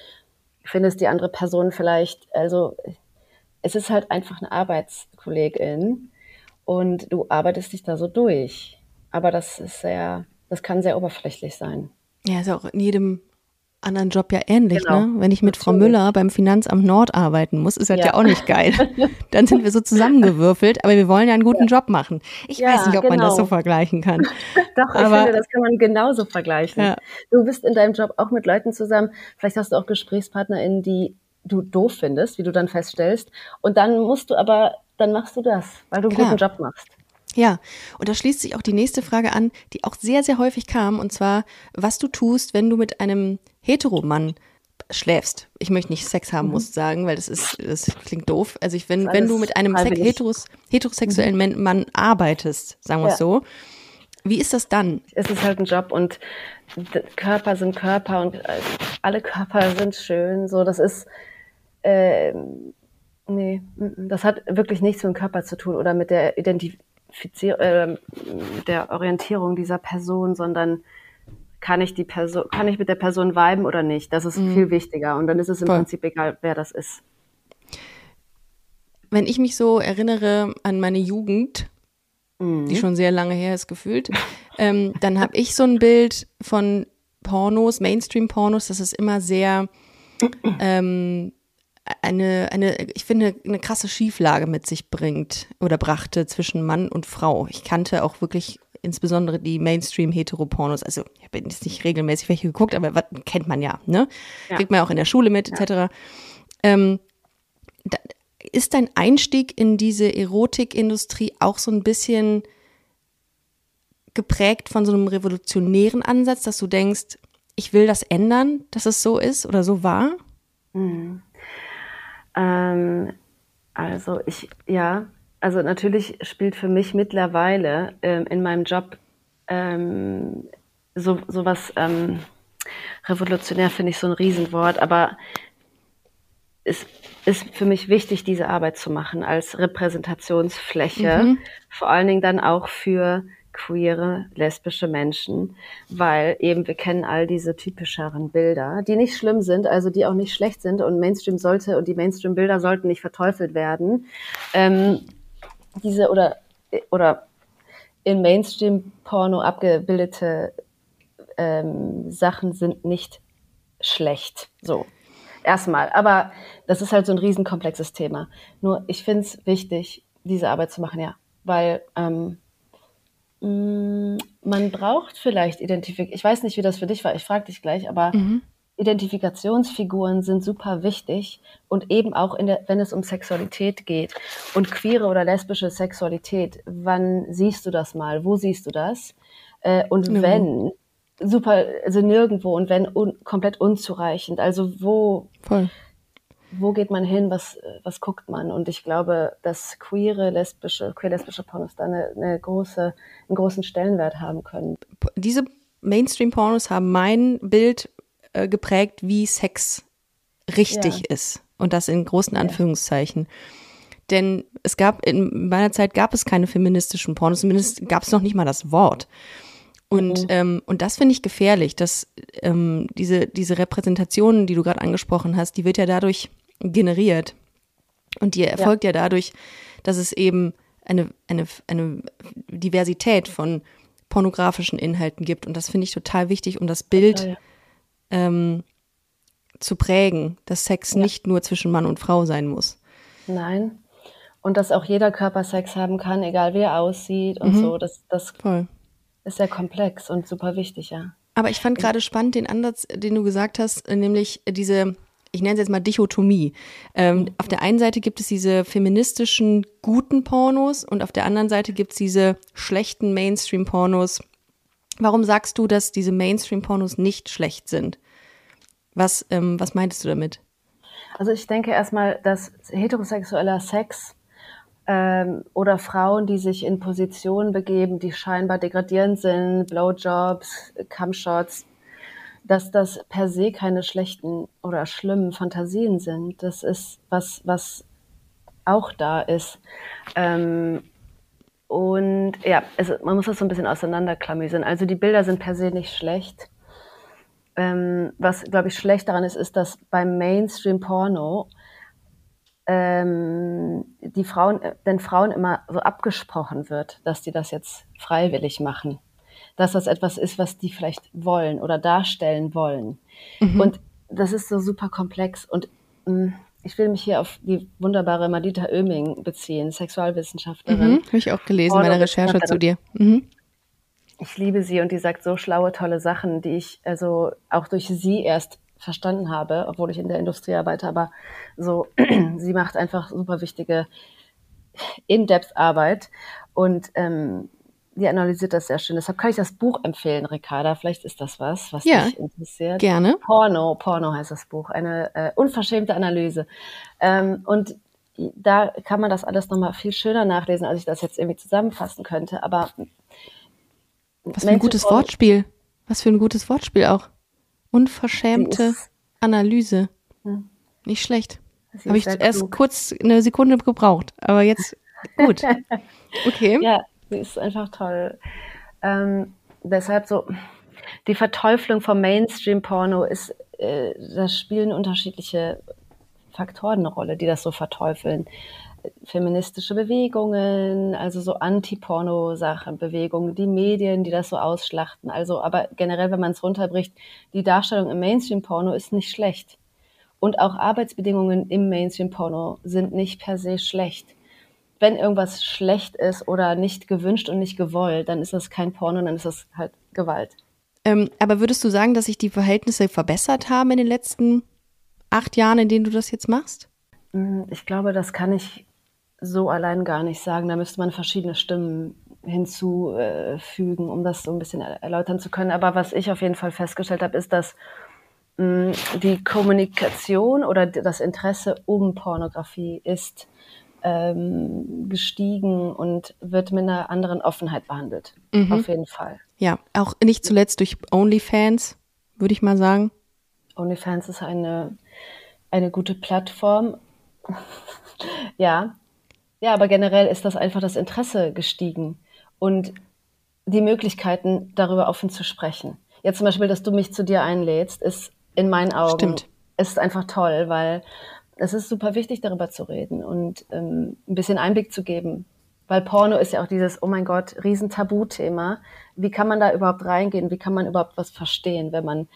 findest die andere Person vielleicht, also es ist halt einfach eine Arbeitskollegin und du arbeitest dich da so durch. Aber das ist sehr, das kann sehr oberflächlich sein. Ja, ist auch in jedem anderen Job ja ähnlich, genau. ne? Wenn ich mit Frau Müller beim Finanzamt Nord arbeiten muss, ist das ja, ja auch nicht geil. Dann sind wir so zusammengewürfelt, aber wir wollen ja einen guten ja. Job machen. Ich ja, weiß nicht, ob genau. man das so genau. vergleichen kann. Doch, aber, ich finde, das kann man genauso vergleichen. Du bist in deinem Job auch mit Leuten zusammen, vielleicht hast du auch GesprächspartnerInnen, die du doof findest, wie du dann feststellst. Und dann musst du aber, dann machst du das, weil du einen Klar. guten Job machst. Ja, und da schließt sich auch die nächste Frage an, die auch sehr, sehr häufig kam, und zwar, was du tust, wenn du mit einem Heteromann schläfst. Ich möchte nicht Sex haben, mhm. muss sagen, weil das ist, das klingt doof. Also ich, wenn, wenn du mit einem heteros, heterosexuellen mhm. Mann arbeitest, sagen wir es ja. so, wie ist das dann? Es ist halt ein Job und Körper sind Körper und äh, alle Körper sind schön. So, das ist, äh, nee, das hat wirklich nichts mit dem Körper zu tun oder mit der Identifizierung, äh, der Orientierung dieser Person, sondern kann ich die Person, kann ich mit der Person viben oder nicht? Das ist mhm. viel wichtiger. Und dann ist es im Voll. Prinzip egal, wer das ist. Wenn ich mich so erinnere an meine Jugend, mhm. die schon sehr lange her ist gefühlt, ähm, dann habe ich so ein Bild von Pornos, Mainstream-Pornos, dass es immer sehr ähm, eine, eine, ich finde, eine krasse Schieflage mit sich bringt oder brachte zwischen Mann und Frau. Ich kannte auch wirklich insbesondere die Mainstream-Heteropornos. Also ich habe jetzt nicht regelmäßig welche geguckt, aber was kennt man ja, ne? Ja. Kriegt man ja auch in der Schule mit, etc. Ja. Ähm, da, ist dein Einstieg in diese Erotikindustrie auch so ein bisschen geprägt von so einem revolutionären Ansatz, dass du denkst, ich will das ändern, dass es so ist oder so war? Mhm. Ähm, also ich, ja, also natürlich spielt für mich mittlerweile ähm, in meinem Job ähm, so sowas ähm, revolutionär finde ich so ein Riesenwort, aber es ist für mich wichtig, diese Arbeit zu machen als Repräsentationsfläche, mhm. vor allen Dingen dann auch für queere, lesbische Menschen, weil eben wir kennen all diese typischeren Bilder, die nicht schlimm sind, also die auch nicht schlecht sind und Mainstream sollte und die Mainstream-Bilder sollten nicht verteufelt werden. Ähm, diese oder oder in Mainstream-Porno abgebildete ähm, Sachen sind nicht schlecht. So, erstmal. Aber das ist halt so ein riesenkomplexes Thema. Nur ich finde es wichtig, diese Arbeit zu machen, ja. Weil ähm, man braucht vielleicht Identifikation. Ich weiß nicht, wie das für dich war, ich frage dich gleich, aber mhm. Identifikationsfiguren sind super wichtig und eben auch, der, wenn es um Sexualität geht und queere oder lesbische Sexualität. Wann siehst du das mal? Wo siehst du das? Äh, und ja. wenn, super, also nirgendwo und wenn un, komplett unzureichend. Also wo, Voll. Wo geht man hin? Was, was guckt man? Und ich glaube, dass queere, lesbische, queer-lesbische Pornos da eine, eine große, einen großen Stellenwert haben können. Diese Mainstream-Pornos haben mein Bild äh, geprägt, wie Sex richtig ja. ist. Und das in großen Anführungszeichen. Ja. Denn es gab, in meiner Zeit gab es keine feministischen Pornos, zumindest gab es noch nicht mal das Wort. Und, mhm. ähm, und das finde ich gefährlich, dass ähm, diese, diese Repräsentation, die du gerade angesprochen hast, die wird ja dadurch generiert. Und die erfolgt ja, ja dadurch, dass es eben eine, eine, eine Diversität von pornografischen Inhalten gibt. Und das finde ich total wichtig, um das Bild total, ja ähm, zu prägen, dass Sex ja. nicht nur zwischen Mann und Frau sein muss. Nein. Und dass auch jeder Körper Sex haben kann, egal wie er aussieht und mhm. so. Das, das Voll. ist sehr komplex und super wichtig, ja. Aber ich fand gerade spannend den Ansatz, den du gesagt hast, nämlich diese, ich nenne es jetzt mal Dichotomie. Ähm, mhm. Auf der einen Seite gibt es diese feministischen guten Pornos und auf der anderen Seite gibt es diese schlechten Mainstream-Pornos. Warum sagst du, dass diese Mainstream-Pornos nicht schlecht sind? Was, ähm, was meintest du damit? Also ich denke erstmal, dass heterosexueller Sex ähm, oder Frauen, die sich in Positionen begeben, die scheinbar degradierend sind, Blowjobs, Cumshots, dass das per se keine schlechten oder schlimmen Fantasien sind. Das ist was, was auch da ist. Ähm, und ja, also man muss das so ein bisschen auseinanderklamüsern. Also die Bilder sind per se nicht schlecht. Ähm, was, glaube ich, schlecht daran ist, ist, dass beim Mainstream-Porno ähm, die Frauen, den Frauen immer so abgesprochen wird, dass die das jetzt freiwillig machen. Dass das etwas ist, was die vielleicht wollen oder darstellen wollen. Mhm. Und das ist so super komplex. Und mh, mm, ich will mich hier auf die wunderbare Madita Oeming beziehen, Sexualwissenschaftlerin. Mhm, Habe ich auch gelesen, meine Recherche zu dir. Mhm ich liebe sie und die sagt so schlaue, tolle Sachen, die ich also auch durch sie erst verstanden habe, obwohl ich in der Industrie arbeite, aber so, sie macht einfach super wichtige In-Depth-Arbeit und ähm, die analysiert das sehr schön. Deshalb kann ich das Buch empfehlen, Ricarda. Vielleicht ist das was, was ja, dich interessiert. Gerne. Porno, Porno heißt das Buch. Eine äh, unverschämte Analyse. Ähm, und da kann man das alles nochmal viel schöner nachlesen, als ich das jetzt irgendwie zusammenfassen könnte. Aber was für ein gutes Wortspiel. Was für ein gutes Wortspiel auch. Unverschämte Analyse. Hm. Nicht schlecht. Habe ich erst klug. kurz eine Sekunde gebraucht, aber jetzt gut. Okay. Ja, sie ist einfach toll. Ähm, deshalb so, die Verteuflung vom Mainstream-Porno ist, äh, da spielen unterschiedliche Faktoren eine Rolle, die das so verteufeln feministische Bewegungen, also so Anti-Porno-Sachen, Bewegungen, die Medien, die das so ausschlachten. Also, aber generell, wenn man es runterbricht, die Darstellung im Mainstream-Porno ist nicht schlecht. Und auch Arbeitsbedingungen im Mainstream-Porno sind nicht per se schlecht. Wenn irgendwas schlecht ist oder nicht gewünscht und nicht gewollt, dann ist das kein Porno, dann ist das halt Gewalt. Ähm, aber würdest du sagen, dass sich die Verhältnisse verbessert haben in den letzten acht Jahren, in denen du das jetzt machst? Hm, ich glaube, das kann ich so allein gar nicht sagen. Da müsste man verschiedene Stimmen hinzufügen, um das so ein bisschen erläutern zu können. Aber was ich auf jeden Fall festgestellt habe, ist, dass mh, hm, die Kommunikation oder das Interesse um Pornografie ist ähm, gestiegen und wird mit einer anderen Offenheit behandelt. Mhm. Auf jeden Fall. Ja, auch nicht zuletzt durch OnlyFans, würde ich mal sagen. OnlyFans ist eine, eine gute Plattform. ja, ja, aber generell ist das einfach das Interesse gestiegen und die Möglichkeiten, darüber offen zu sprechen. Jetzt zum Beispiel, dass du mich zu dir einlädst, ist in meinen Augen Stimmt. ist einfach toll, weil es ist super wichtig, darüber zu reden und ähm, ein bisschen Einblick zu geben Weil Porno ist ja auch dieses, oh mein Gott, riesen Tabuthema. Wie kann man da überhaupt reingehen? Wie kann man überhaupt was verstehen, wenn man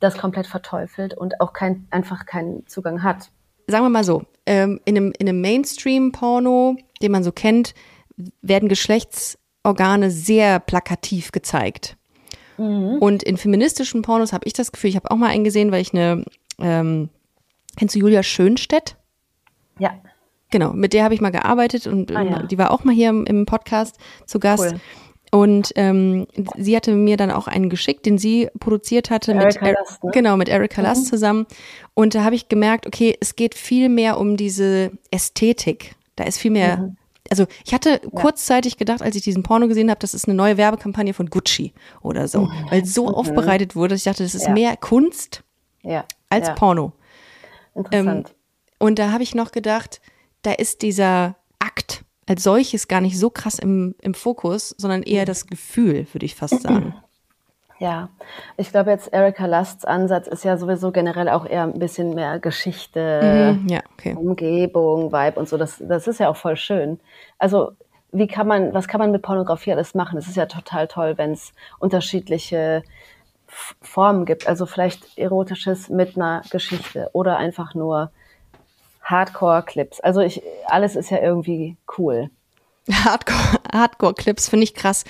das komplett verteufelt und auch kein, einfach keinen Zugang hat? Sagen wir mal so, ähm, in einem, in einem Mainstream-Porno, den man so kennt, werden Geschlechtsorgane sehr plakativ gezeigt. Mhm. Und in feministischen Pornos habe ich das Gefühl, ich habe auch mal einen gesehen, weil ich eine, ähm, kennst du Julia Schönstedt? Ja. Genau, mit der habe ich mal gearbeitet und ah, ja. die war auch mal hier im, im Podcast zu Gast. Cool. Und ähm, sie hatte mir dann auch einen geschickt, den sie produziert hatte mit, Erika Last, ne? genau, mit Erika mhm. Last zusammen. Und da habe ich gemerkt, okay, es geht viel mehr um diese Ästhetik. Da ist viel mehr. Mhm. Also ich hatte ja. kurzzeitig gedacht, als ich diesen Porno gesehen habe, das ist eine neue Werbekampagne von Gucci oder so, mhm. weil so mhm. aufbereitet wurde. Ich dachte, das ist ja. mehr Kunst als Porno. Interessant. Ähm, und da habe ich noch gedacht, da ist dieser Akt als solches gar nicht so krass im, im Fokus, sondern eher das Gefühl, würde ich fast sagen. Ja, ich glaube jetzt Erika Lasts Ansatz ist ja sowieso generell auch eher ein bisschen mehr Geschichte, mhm, ja, okay. Umgebung, Vibe und so. Das, das ist ja auch voll schön. Also wie kann man, was kann man mit Pornografie alles machen? Es ist ja total toll, wenn es unterschiedliche Formen gibt. Also vielleicht erotisches mit einer Geschichte oder einfach nur Hardcore-Clips. Also ich, alles ist ja irgendwie cool. Hardcore, Hardcore-Clips finde ich krass.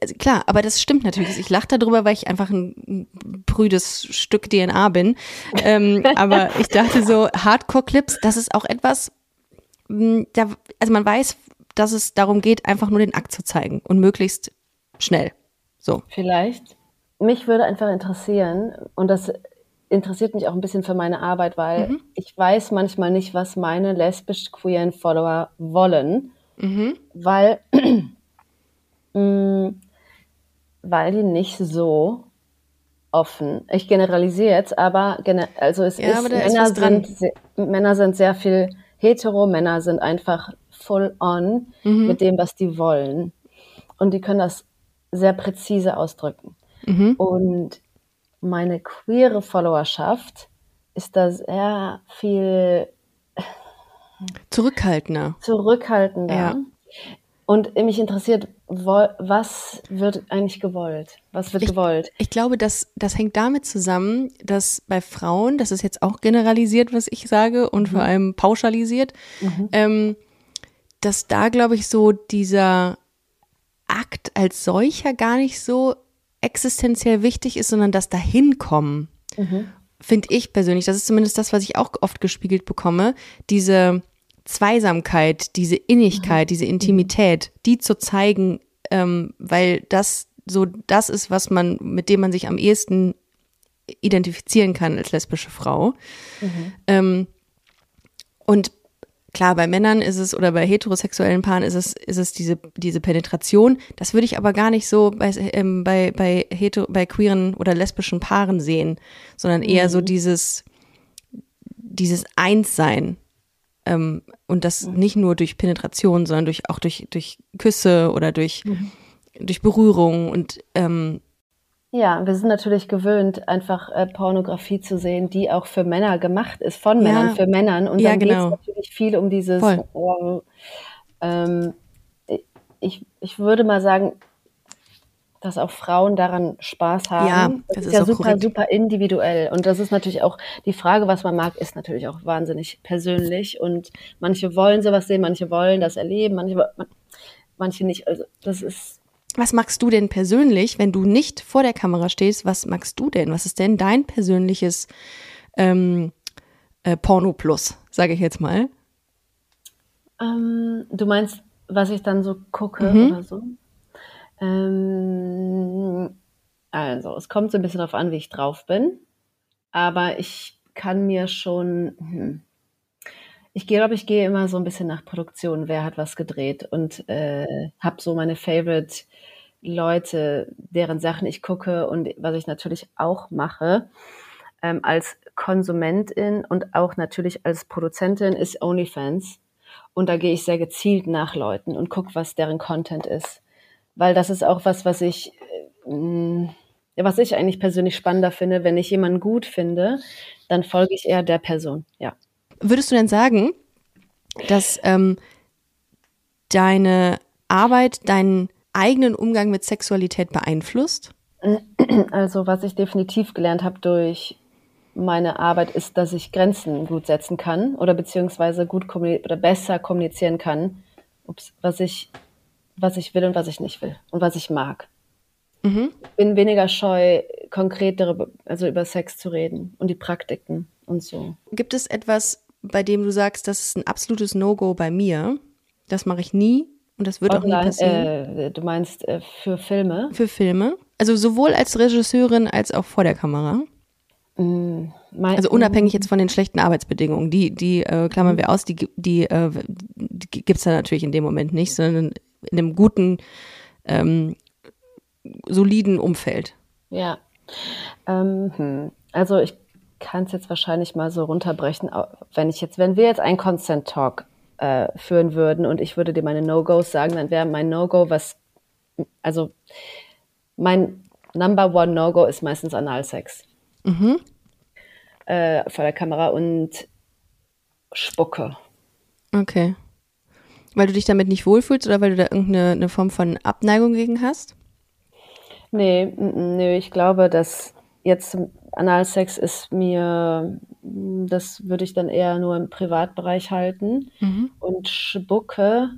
Also klar, aber das stimmt natürlich. Ich lache darüber, weil ich einfach ein prüdes Stück DNA bin. Ähm, aber ich dachte so, Hardcore-Clips, das ist auch etwas, hm, da, also man weiß, dass es darum geht, einfach nur den Akt zu zeigen und möglichst schnell. So. Vielleicht. Mich würde einfach interessieren, und das interessiert mich auch ein bisschen für meine Arbeit, weil mhm. ich weiß manchmal nicht, was meine lesbisch-queeren Follower wollen, mhm. weil, mh, mm, weil die nicht so offen. Ich generalisiere jetzt, aber also es ja, ist, Männer, ist sind, Männer sind sehr viel hetero, Männer sind einfach full on mhm. mit dem, was die wollen. Und die können das sehr präzise ausdrücken. Mhm. Und meine queere Followerschaft ist da sehr viel zurückhaltender. Zurückhaltender. Ja. Und mich interessiert, was wird eigentlich gewollt? Was wird ich, gewollt? Ich glaube, dass das hängt damit zusammen, dass bei Frauen, das ist jetzt auch generalisiert, was ich sage, und mhm. vor allem pauschalisiert, mhm. ähm, dass da, glaube ich, so dieser Akt als solcher gar nicht so existenziell wichtig ist, sondern das Dahinkommen, mhm. finde ich persönlich, das ist zumindest das, was ich auch oft gespiegelt bekomme, diese Zweisamkeit, diese Innigkeit, mhm. diese Intimität, die zu zeigen, ähm, weil das so das ist, was man, mit dem man sich am ehesten identifizieren kann als lesbische Frau. Mhm. Ähm, und Klar, bei Männern ist es oder bei heterosexuellen Paaren ist es, ist es diese, diese Penetration. Das würde ich aber gar nicht so bei, ähm, bei, bei, hetero, bei queeren oder lesbischen Paaren sehen, sondern eher mhm. so dieses, dieses Einssein. Ähm, und das mhm. nicht nur durch Penetration, sondern durch, auch durch, durch Küsse oder durch, mhm. durch Berührung und ähm, ja, wir sind natürlich gewöhnt, einfach äh, Pornografie zu sehen, die auch für Männer gemacht ist, von Männern ja. für Männern. Und ja, dann genau. geht es natürlich viel um dieses, oh, ähm, ich, ich würde mal sagen, dass auch Frauen daran Spaß haben. Ja, das, das ist, ist ja super, korrekt. super individuell. Und das ist natürlich auch, die Frage, was man mag, ist natürlich auch wahnsinnig persönlich. Und manche wollen sowas sehen, manche wollen das erleben, manche, manche nicht. Also das ist was magst du denn persönlich, wenn du nicht vor der Kamera stehst? Was magst du denn? Was ist denn dein persönliches ähm, äh, Porno Plus, sage ich jetzt mal? Ähm, du meinst, was ich dann so gucke mhm. oder so? Ähm, also, es kommt so ein bisschen darauf an, wie ich drauf bin. Aber ich kann mir schon. Hm, ich glaube, ich gehe immer so ein bisschen nach Produktion. Wer hat was gedreht? Und äh, habe so meine Favorite Leute, deren Sachen ich gucke und was ich natürlich auch mache ähm, als Konsumentin und auch natürlich als Produzentin ist OnlyFans. Und da gehe ich sehr gezielt nach Leuten und gucke, was deren Content ist. Weil das ist auch was, was ich, äh, was ich eigentlich persönlich spannender finde. Wenn ich jemanden gut finde, dann folge ich eher der Person, ja. Würdest du denn sagen, dass ähm, deine Arbeit deinen eigenen Umgang mit Sexualität beeinflusst? Also was ich definitiv gelernt habe durch meine Arbeit ist, dass ich Grenzen gut setzen kann oder beziehungsweise gut oder besser kommunizieren kann, ups, was ich, was ich will und was ich nicht will und was ich mag. Mhm. Ich bin weniger scheu, konkret darüber, also über Sex zu reden und die Praktiken und so. Gibt es etwas, bei dem du sagst, das ist ein absolutes No-Go bei mir? Das mache ich nie und das wird Online, auch nie passieren. Äh, du meinst äh, für Filme? Für Filme. Also sowohl als Regisseurin als auch vor der Kamera. Mm, mein, also unabhängig jetzt von den schlechten Arbeitsbedingungen, die, die äh, klammern wir aus, die, die, äh, die gibt es da natürlich in dem Moment nicht, sondern in einem guten, ähm, soliden Umfeld. Ja. Ähm, hm. Also ich kann es jetzt wahrscheinlich mal so runterbrechen, wenn ich jetzt, wenn wir jetzt einen Consent Talk äh, führen würden und ich würde dir meine No-Gos sagen, dann wäre mein No-Go, was, also mein Number One No-Go ist meistens Analsex. Mhm. Äh, vor der Kamera und Spucke. Okay. Weil du dich damit nicht wohlfühlst oder weil du da irgendeine Form von Abneigung gegen hast? Nee, nee, ich glaube, dass jetzt Analsex ist mir, das würde ich dann eher nur im Privatbereich halten. Mhm. Und Spucke,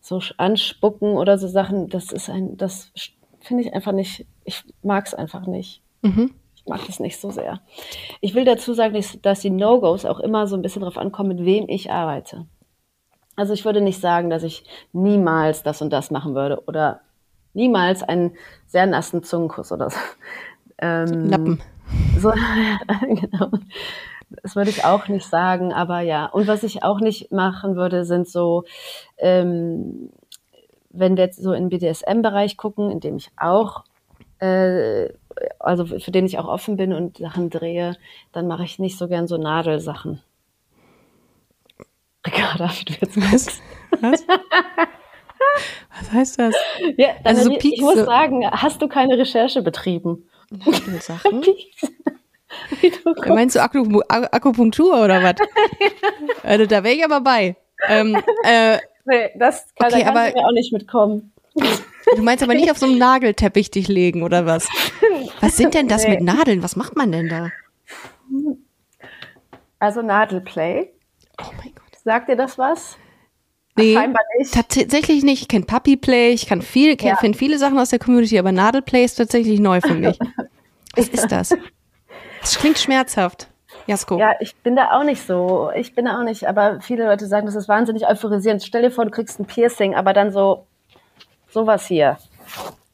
so anspucken oder so Sachen, das ist ein, das finde ich einfach nicht, ich mag es einfach nicht. Mhm mag das nicht so sehr. Ich will dazu sagen, dass die No-Gos auch immer so ein bisschen darauf ankommen, mit wem ich arbeite. Also ich würde nicht sagen, dass ich niemals das und das machen würde oder niemals einen sehr nassen Zungenkuss oder so. Ähm, Lappen. So, genau. Das würde ich auch nicht sagen, aber ja. Und was ich auch nicht machen würde, sind so, ähm, wenn wir jetzt so in den BDSM-Bereich gucken, in dem ich auch äh, also für den ich auch offen bin und Sachen drehe, dann mache ich nicht so gern so Nadelsachen. Ricarda, wie du jetzt was? Was? was heißt das? Ja, also ich, ich muss sagen, hast du keine Recherche betrieben? Nadelsachen? du Meinst du Akupunktur oder was? also da wäre ich aber bei. Ähm, äh, nee, das kann, okay, da aber, mir auch nicht mitkommen. Du meinst aber nicht auf so einem Nagelteppich dich legen oder was? Was sind denn das nee. mit Nadeln? Was macht man denn da? Also Nadelplay. Oh mein Gott. Sagt dir das was? Nee, Scheinbar nicht. tatsächlich nicht. Ich kenne Puppyplay, ich kann viel, ja. finde viele Sachen aus der Community, aber Nadelplay ist tatsächlich neu für mich. Was ist das? Das klingt schmerzhaft. Jasko. Ja, ich bin da auch nicht so. Ich bin da auch nicht, aber viele Leute sagen, das ist wahnsinnig euphorisierend. Stell dir vor, du kriegst ein Piercing, aber dann so sowas hier.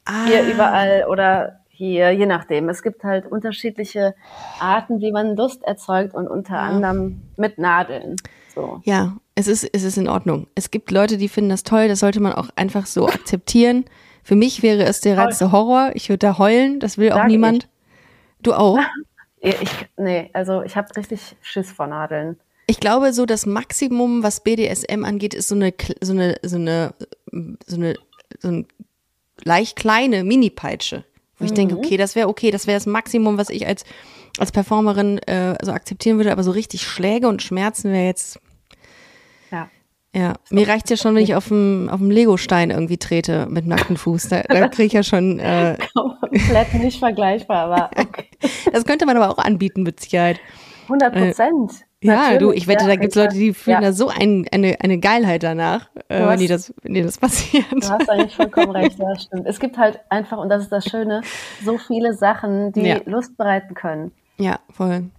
Ah. Hier überall oder hier, je nachdem. Es gibt halt unterschiedliche Arten, wie man Lust erzeugt und unter ja. anderem mit Nadeln. So. Ja, es ist, es ist in Ordnung. Es gibt Leute, die finden das toll, das sollte man auch einfach so akzeptieren. Für mich wäre es der reinste Horror. Ich würde da heulen, das will Sag auch niemand. Ich. Du auch? Ich, nee, also ich habe richtig Schiss vor Nadeln. Ich glaube, so das Maximum, was BDSM angeht, ist so eine, so eine, so eine, so eine, so eine leicht kleine Mini-Peitsche. Wo mhm. ich denke, mhm. okay, das wäre okay, das wäre das Maximum, was ich als, als Performerin äh, so akzeptieren würde, aber so richtig Schläge und Schmerzen wäre jetzt. Ja. Mir reicht ja schon, wenn ich auf dem, auf dem Lego-Stein irgendwie trete mit nacktem Fuß. Da, da kriege ich ja schon. Äh, Komplett nicht vergleichbar, aber okay. Das könnte man aber auch anbieten, mit Sicherheit. 100 Prozent. Äh, ja, du, ich wette, ja, da gibt es Leute, die fühlen ja. da so ein, eine, eine Geilheit danach, äh, hast, wenn, die das, wenn die das passiert. Du hast eigentlich vollkommen recht, ja, stimmt. Es gibt halt einfach, und das ist das Schöne, so viele Sachen, die ja. Lust bereiten können. Ja, voll.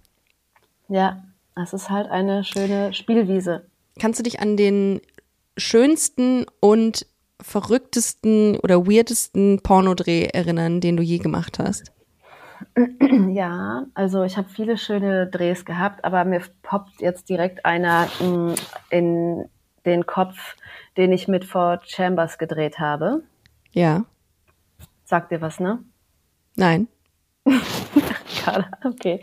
Ja, es ist halt eine schöne Spielwiese. Kannst du dich an den schönsten und verrücktesten oder weirdesten Pornodreh erinnern, den du je gemacht hast? Ja, also ich habe viele schöne Drehs gehabt, aber mir poppt jetzt direkt einer in den Kopf, den ich mit Ford Chambers gedreht habe. Ja. Sagt dir was, ne? Nein. okay.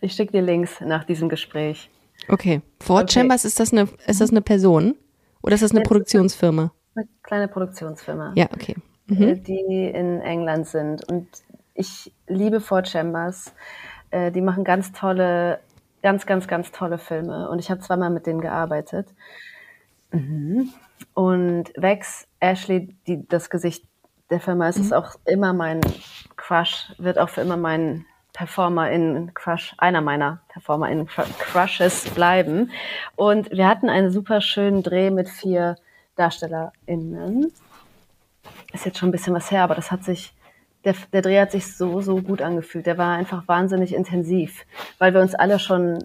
Ich schicke dir Links nach diesem Gespräch. Okay. Ford okay. Chambers, ist das, eine, ist das eine Person? Oder ist das eine Produktionsfirma? Eine kleine Produktionsfirma. Ja, okay. Mhm. Die in England sind. Und ich liebe Ford Chambers. Äh, die machen ganz tolle, ganz, ganz, ganz tolle Filme. Und ich habe zweimal mit denen gearbeitet. Und Vex, Ashley, die, das Gesicht der Firma, ist es auch immer mein Crush, wird auch für immer mein Performer in Crush, einer meiner Performer in Crushes bleiben. Und wir hatten einen super schönen Dreh mit vier DarstellerInnen. Ist jetzt schon ein bisschen was her, aber das hat sich, der, der Dreh hat sich so, so gut angefühlt. Der war einfach wahnsinnig intensiv, weil wir uns alle schon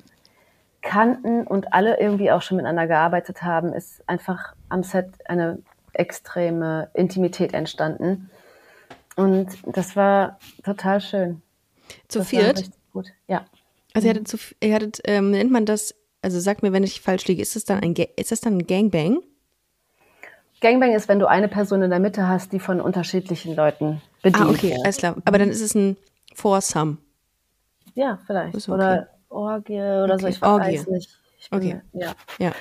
kannten und alle irgendwie auch schon miteinander gearbeitet haben, ist einfach am Set eine extreme Intimität entstanden. Und das war total schön. Zu Das viert? Gut, ja. Also ihr hattet, zu, ihr hattet ähm, nennt man das, also sag mir, wenn ich falsch liege, ist das dann ein, ist das dann ein Gangbang? Gangbang ist, wenn du eine Person in der Mitte hast, die von unterschiedlichen Leuten bedient Ah, okay, wird. alles klar. Aber dann ist es ein Foursome. Ja, vielleicht. Okay. Oder Orgie oder so, Okay, ich weiß Orgie. nicht. Okay. Ja, Ja.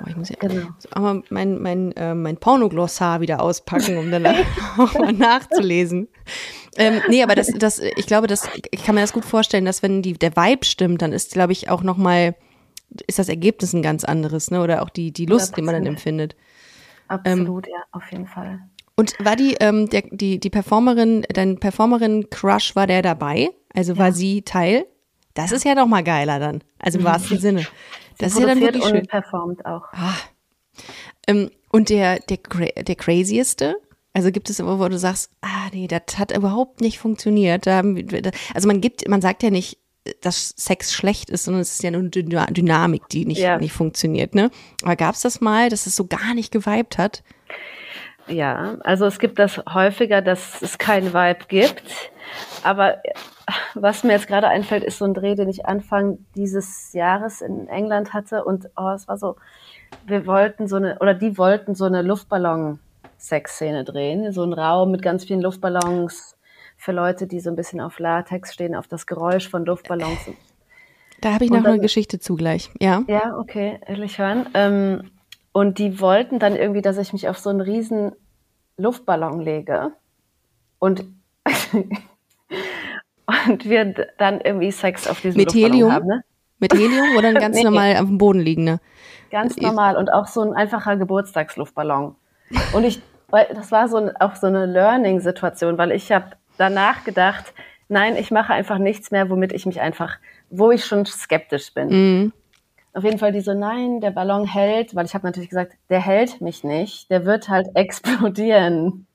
Oh, ich muss ja genau. mal mein, mein, äh, mein Pornoglossar wieder auspacken, um dann auch mal nachzulesen. Ähm, nee, aber das, das, ich glaube, das, ich kann mir das gut vorstellen, dass wenn die, der Vibe stimmt, dann ist, glaube ich, auch nochmal, ist das Ergebnis ein ganz anderes, ne? Oder auch die, die Lust, die man dann 100%. empfindet. Absolut, ja, auf jeden Fall. Und war die, ähm, der, die, die Performerin, dein Performerin-Crush, war der dabei? Also war sie Teil? Das ist ja doch mal geiler dann. Also im wahrsten Sinne. Das ist ja dann wirklich schön. und performt auch. Ähm, und der, der, der crazieste? Also gibt es immer, wo du sagst, ah nee, das hat überhaupt nicht funktioniert. Also man gibt, man sagt ja nicht, dass Sex schlecht ist, sondern es ist ja nur eine Dyna- Dynamik, die nicht, Ja. nicht funktioniert, ne? Aber gab es das mal, dass es so gar nicht geweibt hat? Ja, also es gibt das häufiger, dass es keinen Vibe gibt. Aber was mir jetzt gerade einfällt, ist so ein Dreh, den ich Anfang dieses Jahres in England hatte. Und oh, es war so, wir wollten so eine, oder die wollten so eine Luftballon-Sexszene drehen. So ein Raum mit ganz vielen Luftballons für Leute, die so ein bisschen auf Latex stehen, auf das Geräusch von Luftballons. Da habe ich noch eine dann- Geschichte zugleich. Ja. Ja, okay, will ich hören. Ähm, und die wollten dann irgendwie, dass ich mich auf so einen riesen Luftballon lege und, und wir dann irgendwie Sex auf diesem Mit Helium? haben. Ne? Mit Helium oder ein ganz Nee. normal auf dem Boden liegender? Ganz Ich- normal und auch so ein einfacher Geburtstagsluftballon. Und ich, weil das war so ein, auch so eine Learning-Situation, weil ich habe danach gedacht, nein, ich mache einfach nichts mehr, womit ich mich einfach, wo ich schon skeptisch bin. Mhm. Auf jeden Fall die so, nein, der Ballon hält, weil ich habe natürlich gesagt, der hält mich nicht, der wird halt explodieren.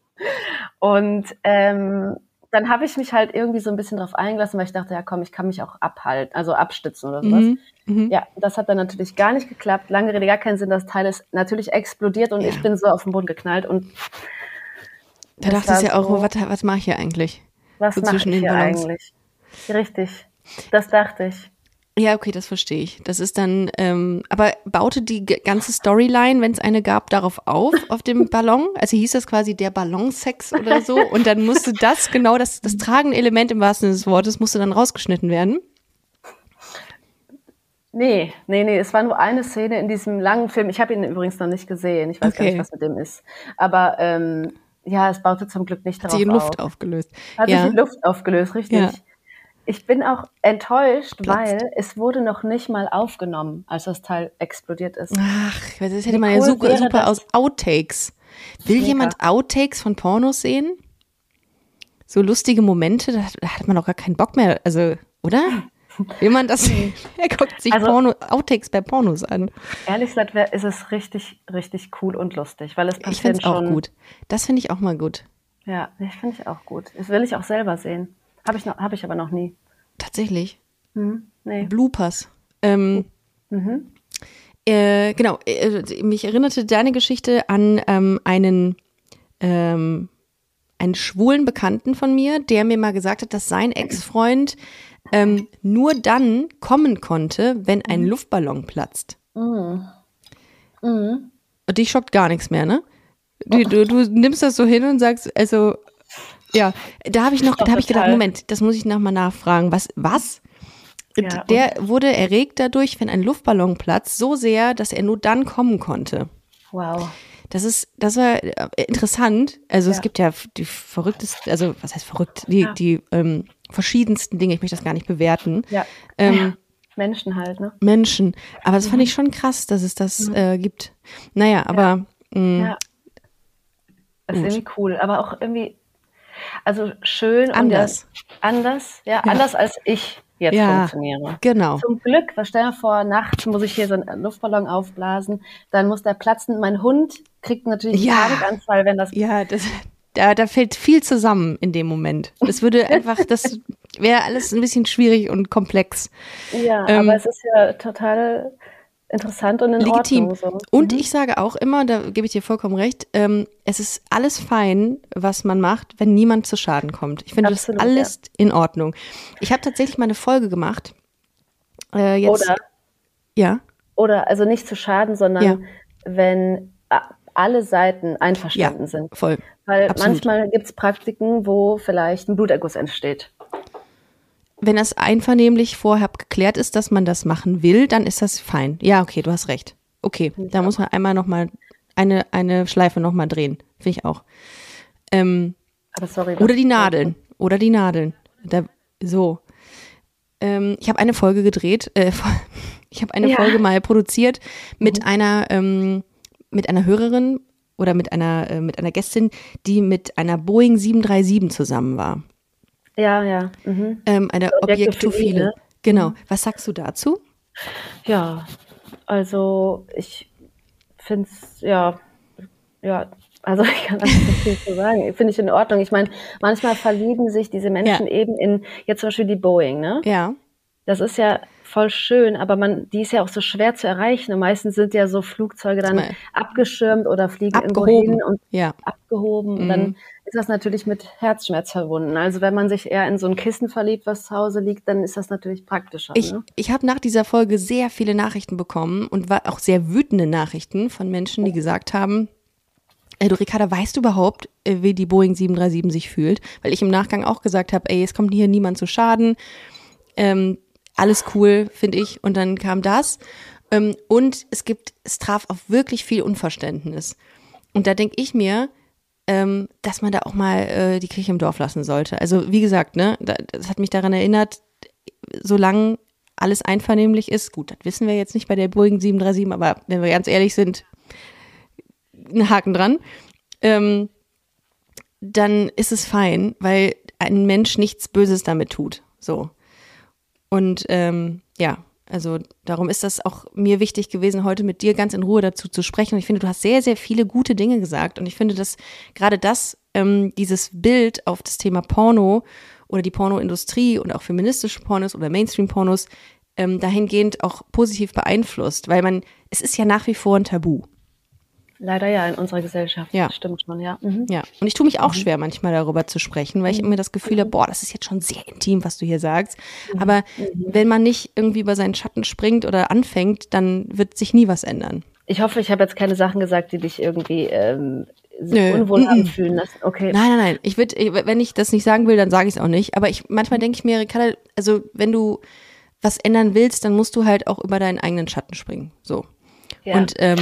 Und ähm, dann habe ich mich halt irgendwie so ein bisschen drauf eingelassen, weil ich dachte, ja komm, ich kann mich auch abhalten, also abstützen oder sowas. Mhm. Mhm. Ja, das hat dann natürlich gar nicht geklappt. Lange Rede, gar keinen Sinn. Das Teil ist natürlich explodiert und Ja. ich bin so auf den Boden geknallt. Und Da dachtest du ja auch, so- was, was mache ich hier eigentlich? was So mache ich hier eigentlich? Richtig, das dachte ich. Ja, okay, das verstehe ich. Das ist dann, ähm, aber baute die ganze Storyline, wenn es eine gab, darauf auf, auf dem Ballon? Also hieß das quasi der Ballonsex oder so? Und dann musste das genau, das, das tragende Element im wahrsten Sinne des Wortes, musste dann rausgeschnitten werden. Nee, nee, nee, es war nur eine Szene in diesem langen Film. Ich habe ihn übrigens noch nicht gesehen. Ich weiß gar Okay. nicht, was mit dem ist. Aber ähm, ja, es baute zum Glück nicht Hat darauf sich in Luft auf. aufgelöst. Hat ja. sich in Luft aufgelöst, richtig. Ja. Ich bin auch enttäuscht, Platzt. weil es wurde noch nicht mal aufgenommen, als das Teil explodiert ist. Ach, das hätte Wie man ja cool super, wäre super das? aus Outtakes. Will Mega. jemand Outtakes von Pornos sehen? So lustige Momente, da, da hat man doch gar keinen Bock mehr, also, oder? Will man das? Er guckt sich Also- Porno, Outtakes bei Pornos an. Ehrlich gesagt ist es richtig, richtig cool und lustig, weil es Ich passieren finde es auch schon. gut. Das finde ich auch mal gut. Ja, ich finde ich auch gut. Das will ich auch selber sehen. Habe ich, noch- hab ich aber noch nie. Tatsächlich. Hm, nee. Bloopers. Ähm, Mhm. äh, genau, äh, mich erinnerte deine Geschichte an ähm, einen, ähm, einen schwulen Bekannten von mir, der mir mal gesagt hat, dass sein Ex-Freund ähm, nur dann kommen konnte, wenn ein Luftballon platzt. Mhm. Und dich schockt gar nichts mehr, ne? Du, du, du nimmst das so hin und sagst, also, ja, da habe ich noch, da habe ich gedacht. Moment, das muss ich nochmal nachfragen. Was, was? Ja, Der wurde erregt dadurch, wenn ein Luftballon platzt, so sehr, dass er nur dann kommen konnte. Wow. Das ist, das war äh, interessant. Also es Ja. gibt ja die verrücktesten, also was heißt verrückt, die, Ja. die ähm, verschiedensten Dinge. Ich möchte das gar nicht bewerten. Ja. Ähm, Menschen halt, ne? Menschen. Aber das fand ich schon krass, dass es das äh, gibt. Naja, aber mh, Ja. Das ist Gut. irgendwie cool, aber auch irgendwie, also schön Anders. und ja, anders, ja, anders als ich jetzt Ja. funktioniere. genau. Zum Glück, was stell dir vor, nachts muss ich hier so einen Luftballon aufblasen, dann muss der platzen. Mein Hund kriegt natürlich Ja. einen Panikanfall, wenn das Ja, das, da, da fällt viel zusammen in dem Moment. Das würde einfach, das wäre alles ein bisschen schwierig und komplex. Ja, Ähm, aber es ist ja total interessant und in Legitim. Ordnung. So. Und ich sage auch immer, da gebe ich dir vollkommen recht, ähm, es ist alles fein, was man macht, wenn niemand zu Schaden kommt. Ich finde das Absolut, alles in Ordnung. Ich habe tatsächlich mal eine Folge gemacht. Äh, jetzt, Oder, ja, oder also nicht zu schaden, sondern Ja. wenn a- alle Seiten einverstanden ja, sind. voll. Weil absolut. manchmal gibt es Praktiken, wo vielleicht ein Bluterguss entsteht. Wenn das einvernehmlich vorher geklärt ist, dass man das machen will, dann ist das fein. Ja, okay, du hast recht. Okay, da muss man einmal noch mal eine, eine Schleife noch mal drehen. Finde ich auch. Ähm, Aber sorry. Oder die Nadeln. Oder die Nadeln. Da, so. Ähm, ich habe eine Folge gedreht. Äh, ich habe eine Ja. Folge mal produziert mit einer ähm, mit einer Hörerin oder mit einer äh, mit einer Gästin, die mit einer Boeing 737 zusammen war. Ja, ja. Mhm. Ähm, eine Objektophile, ne? Genau. Was sagst du dazu? Ja, also ich finde es, ja, ja, also ich kann da nicht viel zu sagen. Finde ich in Ordnung. Ich meine, manchmal verlieben sich diese Menschen Ja. eben in, jetzt zum Beispiel die Boeing, ne? Ja. Das ist ja voll schön, aber man, die ist ja auch so schwer zu erreichen. Und meistens sind ja so Flugzeuge dann Mal- abgeschirmt oder fliegen irgendwo Abgehoben. hin und Ja. abgehoben. Und Mhm. dann ist das natürlich mit Herzschmerz verbunden. Also wenn man sich eher in so ein Kissen verliebt, was zu Hause liegt, dann ist das natürlich praktischer. Ich, ne? ich habe nach dieser Folge sehr viele Nachrichten bekommen und war auch sehr wütende Nachrichten von Menschen, die gesagt haben, äh, du Ricarda, weißt du überhaupt, äh, wie die Boeing 737 sich fühlt? Weil ich im Nachgang auch gesagt habe, ey, es kommt hier niemand zu Schaden. Ähm, alles cool, finde ich. Und dann kam das. Ähm, und es gibt, es traf auf wirklich viel Unverständnis. Und da denke ich mir, ähm, dass man da auch mal äh, die Kirche im Dorf lassen sollte. Also wie gesagt, ne, da, das hat mich daran erinnert, solange alles einvernehmlich ist, gut, das wissen wir jetzt nicht bei der Boeing 737, aber wenn wir ganz ehrlich sind, ein Haken dran, ähm, dann ist es fein, weil ein Mensch nichts Böses damit tut. So. Und ähm, ja, also darum ist das auch mir wichtig gewesen, heute mit dir ganz in Ruhe dazu zu sprechen. Und ich finde, du hast sehr, sehr viele gute Dinge gesagt. Und ich finde, dass gerade das, ähm, dieses Bild auf das Thema Porno oder die Pornoindustrie und auch feministische Pornos oder Mainstream-Pornos ähm, dahingehend auch positiv beeinflusst, weil man, es ist ja nach wie vor ein Tabu. Leider ja in unserer Gesellschaft. Ja. Stimmt schon, ja. Mhm. Ja, und ich tue mich auch schwer, manchmal darüber zu sprechen, weil ich immer das Gefühl habe, boah, das ist jetzt schon sehr intim, was du hier sagst. Aber wenn man nicht irgendwie über seinen Schatten springt oder anfängt, dann wird sich nie was ändern. Ich hoffe, ich habe jetzt keine Sachen gesagt, die dich irgendwie ähm, Nö. unwohlhabend Mhm. fühlen lassen. Okay. Nein, nein, nein. Ich würde, wenn ich das nicht sagen will, dann sage ich es auch nicht. Aber ich manchmal denke ich mir, Ricarda, also wenn du was ändern willst, dann musst du halt auch über deinen eigenen Schatten springen. So. Ja. Und ähm,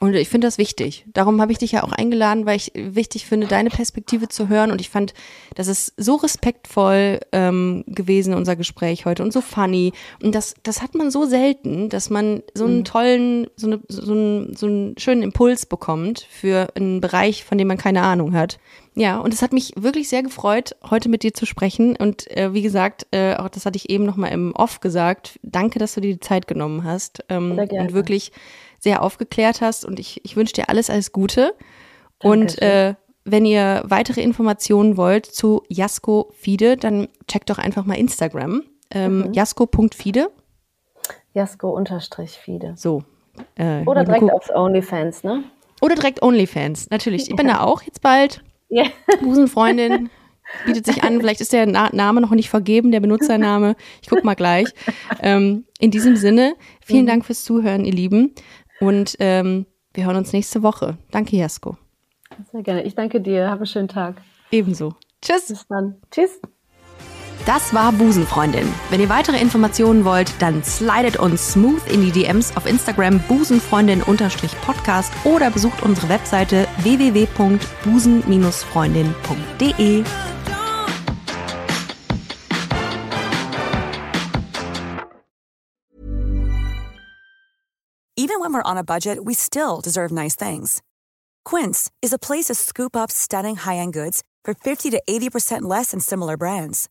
und ich finde das wichtig. Darum habe ich dich ja auch eingeladen, weil ich wichtig finde, deine Perspektive zu hören. Und ich fand, das ist so respektvoll ähm, gewesen, unser Gespräch heute und so funny. Und das, das hat man so selten, dass man so einen tollen, so, eine, so, einen, so einen schönen Impuls bekommt für einen Bereich, von dem man keine Ahnung hat. Ja, und es hat mich wirklich sehr gefreut, heute mit dir zu sprechen. Und äh, wie gesagt, äh, auch das hatte ich eben nochmal im Off gesagt. Danke, dass du dir die Zeit genommen hast ähm, und wirklich sehr aufgeklärt hast. Und ich, ich wünsche dir alles, alles Gute. Und Dankeschön. äh, wenn ihr weitere Informationen wollt zu Jasko Fide, dann checkt doch einfach mal Instagram. Ähm, Mhm. Jasko.fide. Jasko-Fide. So. Äh, Oder direkt aufs OnlyFans, ne? Oder direkt OnlyFans, natürlich. Ich bin da auch jetzt bald. Ja. Busenfreundin bietet sich an. Vielleicht ist der Na Name noch nicht vergeben, der Benutzername. Ich guck mal gleich. Ähm, in diesem Sinne, vielen Dank fürs Zuhören, ihr Lieben. Und ähm, wir hören uns nächste Woche. Danke, Jasko. Sehr gerne. Ich danke dir. Hab einen schönen Tag. Ebenso. Tschüss. Bis dann. Tschüss. Das war Busenfreundin. Wenn ihr weitere Informationen wollt, dann slidet uns smooth in die DMs auf Instagram busenfreundin-podcast oder besucht unsere Webseite www.busen-freundin.de. Even when we're on a budget, we still deserve nice things. Quince is a place to scoop up stunning high-end goods for 50 to 80% less than similar brands.